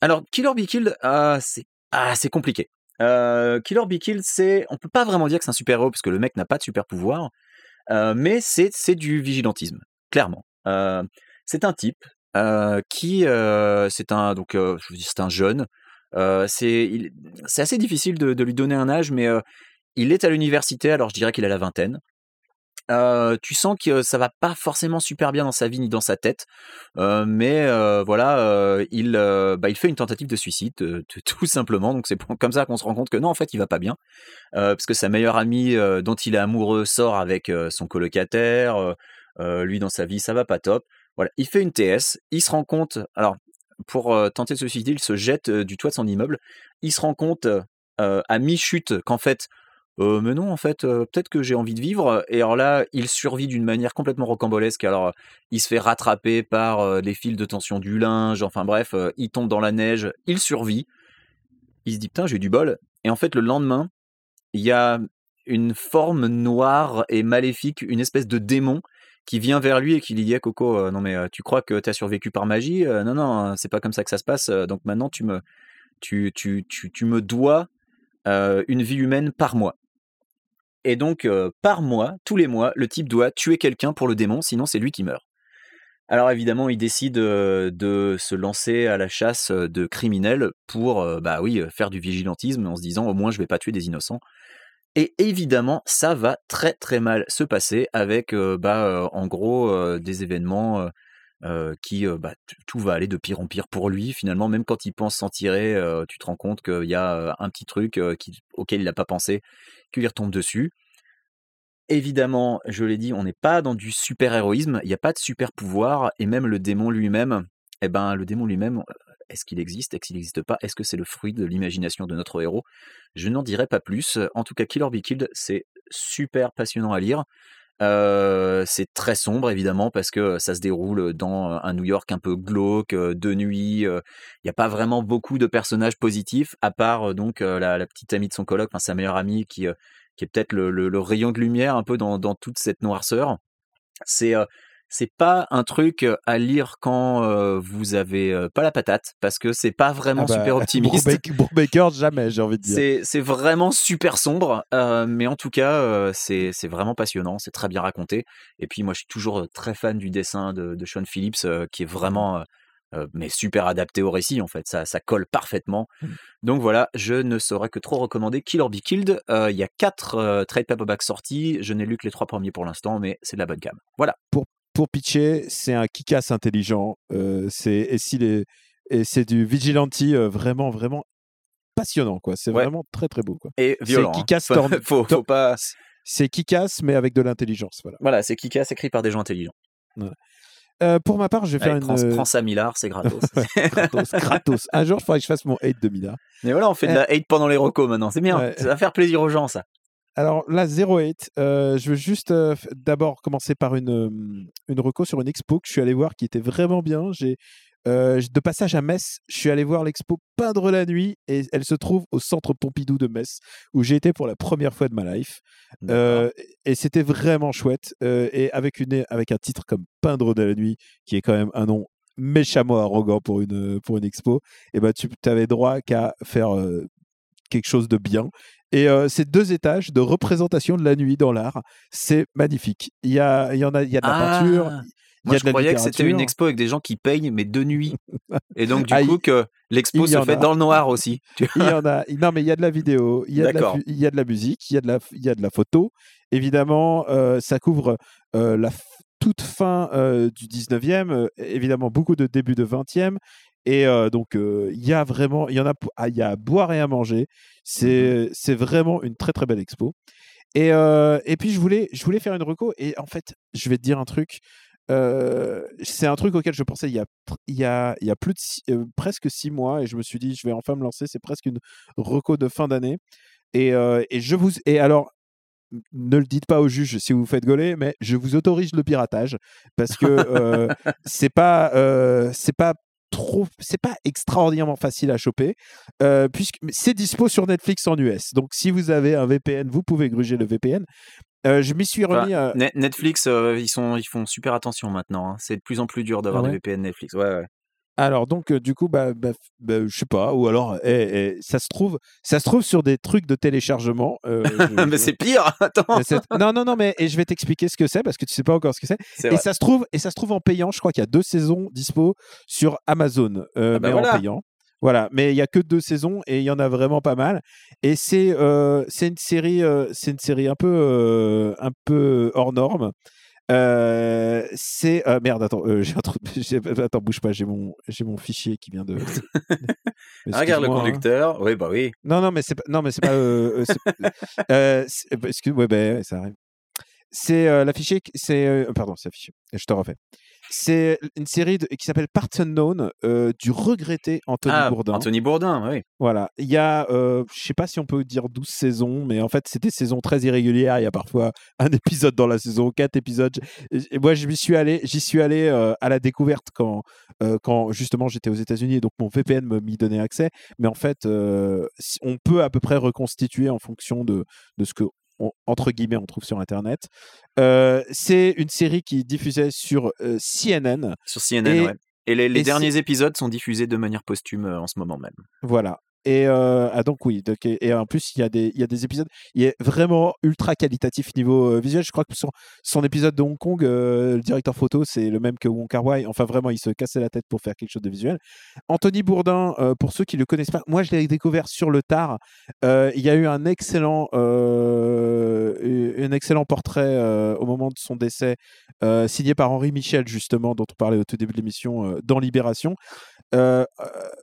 Alors, Kill or Be Killed, ah, c'est ah, c'est compliqué. Euh, Kill or Be Killed, c'est. On peut pas vraiment dire que c'est un super-héros parce que le mec n'a pas de super-pouvoir, euh, mais c'est du vigilantisme, clairement. Euh, c'est un type qui. c'est un. Donc, je vous dis, c'est un jeune. Euh, c'est assez difficile de, de lui donner un âge, mais euh, il est à l'université, alors je dirais qu'il a la vingtaine. Euh, tu sens que ça va pas forcément super bien dans sa vie ni dans sa tête, euh, mais euh, voilà, il, bah, il fait une tentative de suicide, <laughs> tout simplement. Donc c'est comme ça qu'on se rend compte que non, en fait, il va pas bien, parce que sa meilleure amie dont il est amoureux sort avec son colocataire. lui dans sa vie, ça va pas top. Voilà, il fait une TS, il se rend compte. Alors pour tenter de se suicider, il se jette du toit de son immeuble. Il se rend compte à mi-chute qu'en fait mais non, en fait, peut-être que j'ai envie de vivre. Et alors là, il survit d'une manière complètement rocambolesque. Alors, il se fait rattraper par les fils de tension du linge. Enfin bref, il tombe dans la neige. Il survit. Il se dit putain, j'ai du bol. Et en fait, le lendemain, il y a une forme noire et maléfique, une espèce de démon qui vient vers lui et qui lui dit Ah, Coco, non mais tu crois que tu as survécu par magie Non, non, c'est pas comme ça que ça se passe. Donc maintenant, tu me, tu, me dois une vie humaine par mois. Et donc, euh, par mois, tous les mois, le type doit tuer quelqu'un pour le démon, sinon c'est lui qui meurt. Alors évidemment, il décide euh, de se lancer à la chasse euh, de criminels pour, bah oui, faire du vigilantisme en se disant au moins je vais pas tuer des innocents. Et évidemment, ça va très très mal se passer avec, bah, en gros, des événements euh, qui, euh, bah, tout va aller de pire en pire pour lui. Finalement, même quand il pense s'en tirer, euh, tu te rends compte qu'il y a un petit truc auquel il n'a pas pensé, qui lui retombe dessus. Évidemment, je l'ai dit, on n'est pas dans du super-héroïsme, il n'y a pas de super-pouvoir, et même le démon lui-même, eh ben, le démon lui-même, est-ce qu'il existe, est-ce qu'il n'existe pas, est-ce que c'est le fruit de l'imagination de notre héros? Je n'en dirai pas plus. En tout cas, Kill or Be Killed, c'est super passionnant à lire. Euh, c'est très sombre évidemment parce que ça se déroule dans un New York un peu glauque, euh, de nuit. euh, Il n'y a pas vraiment beaucoup de personnages positifs, à part euh, donc euh, la, petite amie de son enfin sa meilleure amie qui, euh, qui est peut-être le, rayon de lumière un peu dans, dans toute cette noirceur. C'est euh, c'est pas un truc à lire quand euh, vous avez pas la patate parce que c'est pas vraiment Ah bah, super <laughs> optimiste. Brubaker, jamais, j'ai envie de dire. C'est vraiment super sombre, euh, mais en tout cas, euh, c'est vraiment passionnant, c'est très bien raconté. Et puis moi, je suis toujours très fan du dessin de, de Sean Phillips, qui est vraiment, euh, mais super adapté au récit en fait. Ça, ça colle parfaitement. Donc voilà, je ne saurais que trop recommander Kill or Be Killed. Euh, Il y a quatre euh, trade paperbacks sortis. Je n'ai lu que les trois premiers pour l'instant, mais c'est de la bonne gamme. Voilà. Pour pitcher, c'est un kick-ass intelligent. euh, c'est, et, s'il est, et c'est du vigilante euh, vraiment, vraiment passionnant. quoi. C'est Ouais. vraiment très, très beau. Quoi. Et violent. C'est hein. Kick-Ass Faut- Torn- <laughs> faut, faut Torn- pas. C'est kick-ass, mais avec de l'intelligence. Voilà. Voilà, c'est Kick-Ass écrit par des gens intelligents. Euh, pour ma part, je vais faire Allez, une. prends, prends ça Millard, c'est gratos. <laughs> gratos, gratos. Un jour, il faudrait que je fasse mon hate de Mida. Mais voilà, on fait de la hate pendant les recos maintenant. C'est bien. Ça va faire plaisir aux gens, ça. Alors là, 08, euh, je veux juste euh, d'abord commencer par une, euh, une reco sur une expo que je suis allé voir qui était vraiment bien. J'ai euh, de passage à Metz, je suis allé voir l'expo Peindre la nuit et elle se trouve au centre Pompidou de Metz où j'ai été pour la première fois de ma life. Euh, et c'était vraiment chouette. et avec, une, avec un titre comme Peindre de la nuit, qui est quand même un nom méchamment arrogant pour une, pour une expo, et ben tu avais droit qu'à faire quelque chose de bien. Et euh, c'est deux étages de représentation de la nuit dans l'art. C'est magnifique. Il y, a, il y en a, il y a de la peinture. Il y Ah. Moi, a je croyais que c'était une expo avec des gens qui peignent, mais de nuit. Et donc, du <laughs> Ah, coup, que l'expo se fait a. dans le noir aussi. Il y en a. Non, mais il y a de la vidéo, il y a, de la, D'accord. fu- il y a de la musique, il y a de la, il y a de la photo. Évidemment, euh, ça couvre euh, la toute fin euh, du 19e, euh, évidemment beaucoup de début de 20e. Et euh, donc, euh, il y a vraiment, il y en a, ah, il y a à boire et à manger. C'est, c'est vraiment une très très belle expo. Et, euh, et puis je voulais, je voulais faire une reco. Et en fait, je vais te dire un truc. c'est un truc auquel je pensais il y a, il y a, il y a plus de six- presque six mois et je me suis dit je vais enfin me lancer. C'est presque une reco de fin d'année. Et, et je vous et alors ne le dites pas au juge si vous vous faites gauler, mais je vous autorise le piratage parce que euh, <laughs> c'est pas euh, c'est pas trop, c'est pas extraordinairement facile à choper, euh, puisque c'est dispo sur Netflix en US. Donc si vous avez un VPN, vous pouvez gruger le VPN. Euh, je m'y suis remis. Netflix, euh, ils, sont, ils font super attention maintenant. hein. C'est de plus en plus dur d'avoir Ah des VPN Netflix. Ouais, ouais. Alors donc euh, du coup bah, bah, bah, je sais pas ou alors eh, eh, ça se trouve ça se trouve sur des trucs de téléchargement. euh, <laughs> je- mais je- c'est pire. <laughs> Attends. non non non mais et je vais t'expliquer ce que c'est parce que tu sais pas encore ce que c'est. Et vrai. ça se trouve et ça se trouve en payant. Je crois qu'il y a deux saisons dispo sur Amazon, euh, Ah bah mais voilà. en payant. Voilà, mais il y a que deux saisons et il y en a vraiment pas mal. Et c'est c'est une série c'est une série un peu un peu hors norme. Euh, c'est euh, merde attends euh, <laughs> j'ai un truc- j'ai- attends bouge pas j'ai mon j'ai mon fichier qui vient de <laughs> Ah, Regarde le hein. conducteur. Oui, bah oui. non, non, mais c'est pas. Non, mais c'est pas. Euh, euh, <laughs> excuse, ouais, ben, ça arrive. C'est l'affiché. C'est pardon, c'est affiché. Je te refais. C'est une série de- qui s'appelle Parts Unknown euh, du regretté Anthony ah, Bourdain. Anthony Bourdain, oui. Voilà. Il y a, euh, je sais pas si on peut dire 12 saisons, mais en fait, c'est des saisons très irrégulières. Il y a parfois <laughs> un épisode dans la saison, quatre épisodes. Et moi, je m'y suis allé, j'y suis allé euh, à la découverte quand, euh, quand justement j'étais aux États-Unis et donc mon VPN m'y donnait accès. Mais en fait, on peut à peu près reconstituer en fonction de, de ce que on- entre guillemets on trouve sur internet. Euh, c'est une série qui diffusait sur euh, CNN. Sur CNN, Et- ouais. Et les, les et derniers épisodes sont diffusés de manière posthume euh, en ce moment même. Voilà. Et euh, ah donc oui, et, en plus il y a des épisodes, il est vraiment ultra qualitatif niveau euh, visuel. Je crois que son, épisode de Hong Kong, euh, le directeur photo c'est le même que Wong Kar Wai. Enfin vraiment, il se cassait la tête pour faire quelque chose de visuel. Anthony Bourdain, euh, pour ceux qui le connaissent pas, moi je l'ai découvert sur le tard. Il y a eu un excellent un excellent portrait au moment de son décès, signé par Henri Michel justement, dont on parlait au tout début de l'émission dans Libération.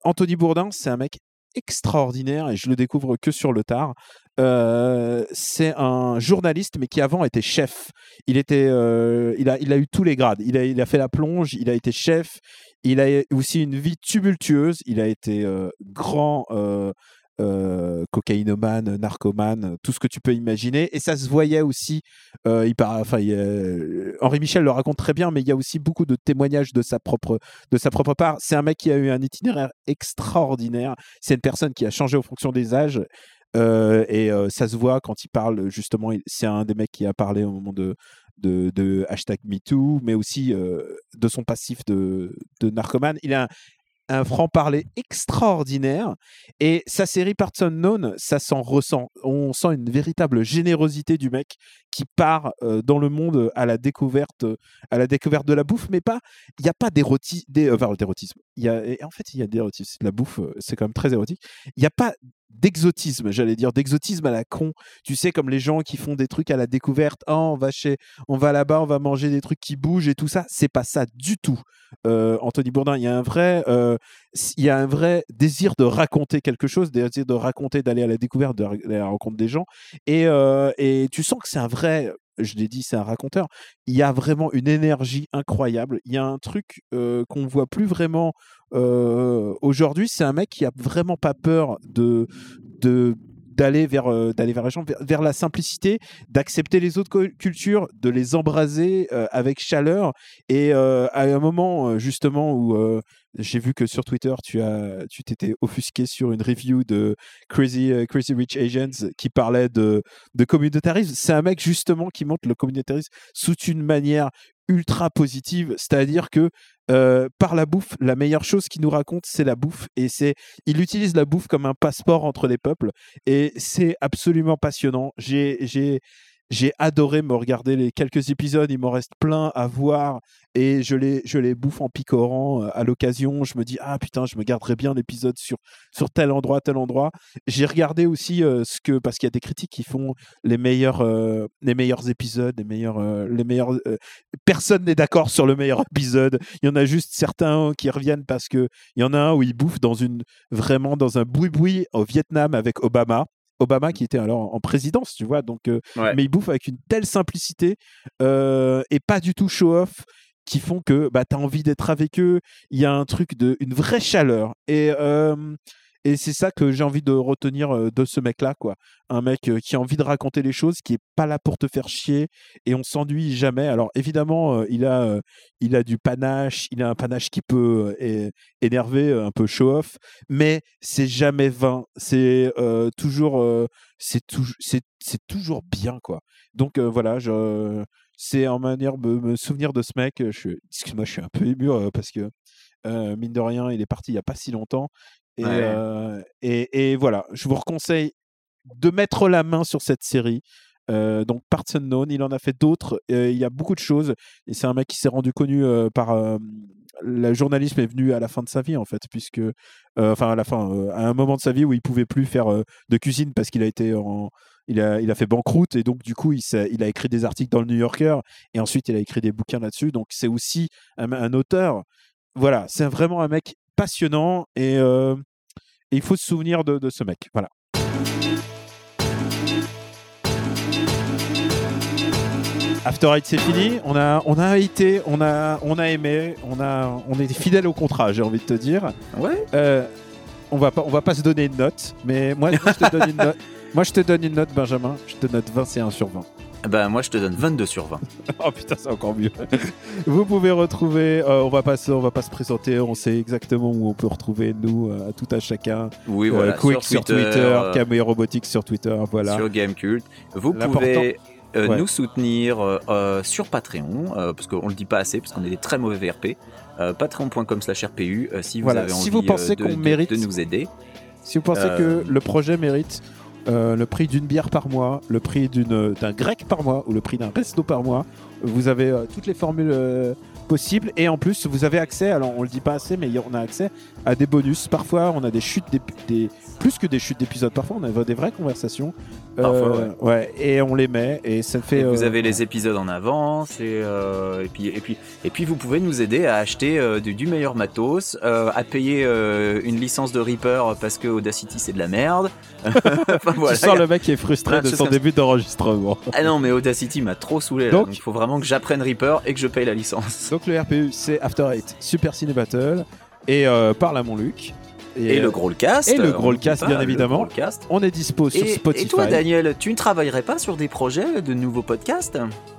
Anthony Bourdain, c'est un mec extraordinaire et je le découvre que sur le tard. Euh, c'est un journaliste, mais qui avant était chef. Il était, euh, il a, il a eu tous les grades. Il a, il a fait la plonge. Il a été chef. Il a aussi une vie tumultueuse. Il a été euh, grand. Euh, euh, cocaïnomane, narcomane, tout ce que tu peux imaginer. Et ça se voyait aussi. euh, il enfin, a- Henri Michel le raconte très bien, mais il y a aussi beaucoup de témoignages de sa propre, de sa propre part. C'est un mec qui a eu un itinéraire extraordinaire. C'est une personne qui a changé en fonction des âges. Euh, et euh, ça se voit quand il parle, justement, c'est un des mecs qui a parlé au moment de, hashtag MeToo, mais aussi euh, de son passif de, de narcomane. Il a un, franc-parler extraordinaire. Et sa série Parts Unknown, ça s'en ressent. On sent une véritable générosité du mec qui part euh, dans le monde à la découverte, euh, à la découverte de la bouffe, mais pas. Il n'y a pas d'érotisme. d'érotisme. Il y a, en fait, il y a d'érotisme. La bouffe, euh, c'est quand même très érotique. Il n'y a pas d'exotisme, j'allais dire, d'exotisme à la con. Tu sais, comme les gens qui font des trucs à la découverte. Oh, on va chez, on va là-bas, on va manger des trucs qui bougent et tout ça. C'est pas ça du tout. Euh, Anthony Bourdin, il y a un vrai, euh, il y a un vrai désir de raconter quelque chose, désir de raconter, d'aller à la découverte, de, à la rencontre des gens. Et, euh, et tu sens que c'est un vrai, je l'ai dit, c'est un raconteur. Il y a vraiment une énergie incroyable. Il y a un truc euh, qu'on voit plus vraiment euh, aujourd'hui. C'est un mec qui a vraiment pas peur de de d'aller vers euh, d'aller vers la chambre, vers, la simplicité, d'accepter les autres cultures, de les embraser avec chaleur. Et à un moment justement où j'ai vu que sur Twitter tu as tu t'étais offusqué sur une review de Crazy euh, Crazy Rich Asians qui parlait de de communautarisme. C'est un mec justement qui montre le communautarisme sous une manière ultra positive, c'est-à-dire que euh, par la bouffe, la meilleure chose qu'il nous raconte, c'est la bouffe, et c'est il utilise la bouffe comme un passeport entre les peuples, et c'est absolument passionnant. J'ai j'ai j'ai adoré me regarder les quelques épisodes, il m'en reste plein à voir et je les, bouffe en picorant euh, à l'occasion. Je me dis, ah putain, je me garderais bien l'épisode sur, tel endroit, tel endroit. J'ai regardé aussi euh, ce que, parce qu'il y a des critiques qui font les meilleurs, euh, les meilleurs épisodes, les meilleurs, personne n'est d'accord sur le meilleur épisode. Il y en a juste certains qui reviennent parce que il y en a un où il bouffe dans une, vraiment dans un boui-boui au Vietnam avec Obama. Obama qui était alors en présidence, tu vois, donc euh, Ouais. mais il bouffe avec une telle simplicité euh, et pas du tout show-off qui font que bah, tu as envie d'être avec eux. Il y a un truc de une vraie chaleur. Et, euh, Et c'est ça que j'ai envie de retenir euh, de ce mec-là, quoi. Un mec euh, qui a envie de raconter les choses, qui est pas là pour te faire chier, et on s'ennuie jamais. Alors évidemment, euh, il a, il a du panache, il a un panache qui peut énerver, un peu show-off, mais c'est jamais vain. C'est toujours, c'est tou- c'est c'est toujours bien, quoi. Donc voilà, je, c'est en manière de me souvenir de ce mec. Excuse-moi, je suis un peu ému parce que mine de rien, il est parti il y a pas si longtemps. Et, Ouais. euh, et, et voilà, je vous conseille de mettre la main sur cette série. Euh, donc Parts Unknown, il en a fait d'autres. euh, il y a beaucoup de choses. Et c'est un mec qui s'est rendu connu par le journalisme est venu à la fin de sa vie en fait, puisque enfin à la fin, à un moment de sa vie où il pouvait plus faire de cuisine parce qu'il a été en il a, il a fait banqueroute et donc du coup il, a écrit des articles dans le New Yorker et ensuite il a écrit des bouquins là-dessus. Donc c'est aussi un, un auteur. Voilà, c'est vraiment un mec passionnant et, euh, et il faut se souvenir de, de ce mec. Voilà. After Eight, c'est fini. On a, on a été, on a, on a aimé, on a, on est fidèle au contrat. J'ai envie de te dire. Ouais. Euh, on va pas, on va pas se donner une note, mais moi, moi, je te donne une note. <laughs> Moi, je te donne une note, Benjamin. Je te note 21 sur 20. Ben moi je te donne 22 sur 20. <laughs> Oh putain, c'est encore mieux. <laughs> Vous pouvez retrouver, euh, on va pas se, on va pas se présenter, on sait exactement où on peut retrouver nous, euh, tout à chacun. Oui Euh, voilà. Quick sur Twitter, euh, Camé Robotics sur Twitter, voilà. sur Gamecult. Vous pouvez euh, Ouais. nous soutenir euh, euh, sur Patreon, parce qu'on le dit pas assez, parce qu'on est des très mauvais VRP. Patreon.com slash RPU, si vous Voilà, avez si envie vous pensez de, qu'on de- mérite- de nous aider. Si vous pensez que le projet mérite euh, le prix d'une bière par mois, le prix d'une- d'un grec par mois ou le prix d'un resto par mois, vous avez euh, toutes les formules euh, possibles et en plus vous avez accès, alors on le dit pas assez, mais on a accès à des bonus. Parfois on a des chutes, plus que des chutes d'épisodes, parfois on a des vraies conversations. Parfois, ouais. et on les met et ça fait. Et vous euh, avez les épisodes en avance et, euh, et puis et puis et puis vous pouvez nous aider à acheter euh, du, du meilleur matos, euh, à payer euh, une licence de Reaper parce que Audacity c'est de la merde. <laughs> enfin, voilà. Tu sens le mec qui est frustré de son début d'enregistrement. Ah non mais Audacity m'a trop saoulé Donc il faut vraiment que j'apprenne Reaper et que je paye la licence. Donc le RPU c'est After Eight, Super Ciné Battle et euh, parle à mon Luc. Et, le euh, gros cast. et le euh, gros on dit cast, pas, bien évidemment. On est dispo sur Et, Spotify. et toi Daniel, tu ne travaillerais pas sur des projets de nouveaux podcasts?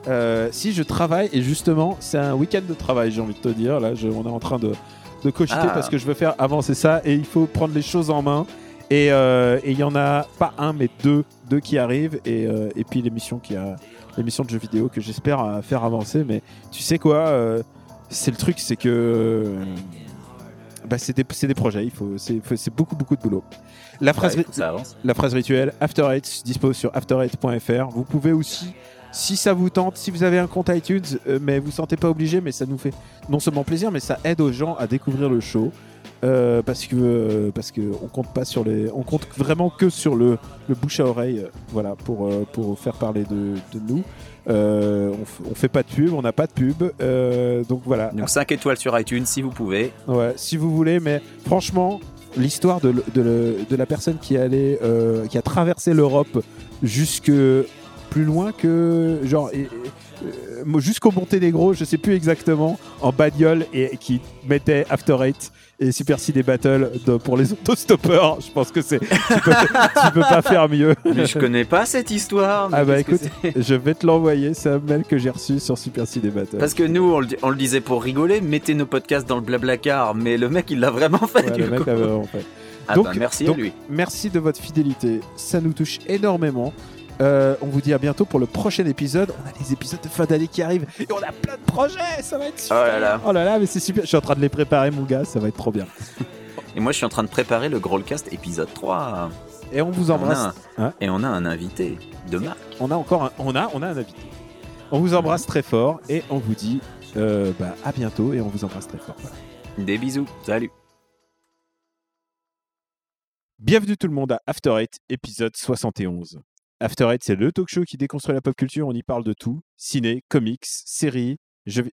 Euh, si je travaille, et justement, c'est un week-end de travail, j'ai envie de te dire. Là, je- on est en train de, de cogiter Ah. parce que je veux faire avancer ça et il faut prendre les choses en main. Et euh, et il y en a pas un, mais deux, deux qui arrivent. Et, euh, et puis l'émission qui a l'émission de jeux vidéo que j'espère euh, faire avancer. Mais tu sais quoi, euh, c'est le truc, c'est que euh, bah, c'est des, des projets. Il faut, c'est, beaucoup, beaucoup de boulot. La phrase, Ouais, la phrase rituelle After Eight dispo sur after8.fr. Vous pouvez aussi, si ça vous tente, si vous avez un compte iTunes, euh, mais vous sentez pas obligé, mais ça nous fait non seulement plaisir, mais ça aide aux gens à découvrir le show. Euh, parce que euh, parce que on compte pas sur les on compte vraiment que sur le, le bouche à oreille euh, voilà pour euh, pour faire parler de, de nous on, on fait pas de pub on n'a pas de pub donc voilà Donc 5 étoiles sur iTunes si vous pouvez. Ouais, si vous voulez, mais franchement, l'histoire de, de, la personne qui est allée, qui a traversé l'Europe jusque plus loin que genre et- jusqu'au Monténégro, je sais plus exactement, en bagnole et qui mettait After Eight et Super Ciné Battle de- pour les autostoppeurs. Je pense que c'est tu peux, tu peux pas faire mieux. Mais je connais pas cette histoire. mais Ah bah écoute, je vais te l'envoyer, c'est un mail que j'ai reçu sur Super Ciné Battle. Parce que nous, on le, di- on le disait pour rigoler, mettez nos podcasts dans le blablacar, mais le mec, il l'a vraiment fait Ouais, du le mec avait vraiment fait. Ah Donc- bah, merci donc- à lui. Merci de votre fidélité, ça nous touche énormément. Euh, on vous dit à bientôt pour le prochain épisode. On a les épisodes de fin d'année qui arrivent et on a plein de projets, ça va être super. Oh là là. Oh là là, mais c'est super. Je suis en train de les préparer, mon gars, ça va être trop bien. Et moi, je suis en train de préparer le Growlcast épisode 3. Et on vous On embrasse. un- Hein et on a un invité de marque. On a encore un, on a, on a un invité. On vous embrasse très fort et on vous dit euh, bah, à bientôt et on vous embrasse très fort. Voilà. Des bisous. Salut. Bienvenue tout le monde à After Eight, épisode 71. After Eight, c'est le talk show qui déconstruit la pop culture. On y parle de tout ciné, comics, séries, jeux.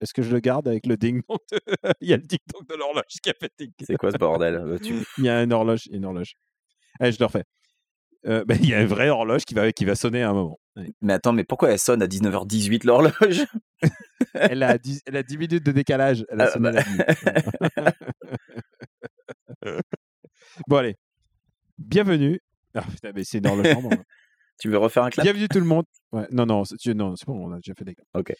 Est-ce que je le garde avec le ding dong <laughs> de... Il y a le ding dong de l'horloge qui a fait ding. C'est quoi ce bordel? Euh, tu- <laughs> Il y a une horloge, une horloge. Allez, je le refais. Euh, ben, il y a une vraie horloge qui va, qui va sonner à un moment. Allez. Mais attends, mais pourquoi elle sonne à 19h18 l'horloge? <laughs> Elle, a 10, elle a 10 minutes de décalage. Elle a Ah, sonné bah. la. Bon, allez. Bienvenue. Ah, putain, mais c'est dans le chambre. <laughs> Tu veux refaire un clap? Bienvenue tout le monde. Ouais, non, non, c'est non, c'est bon, on a déjà fait des claps. Ok.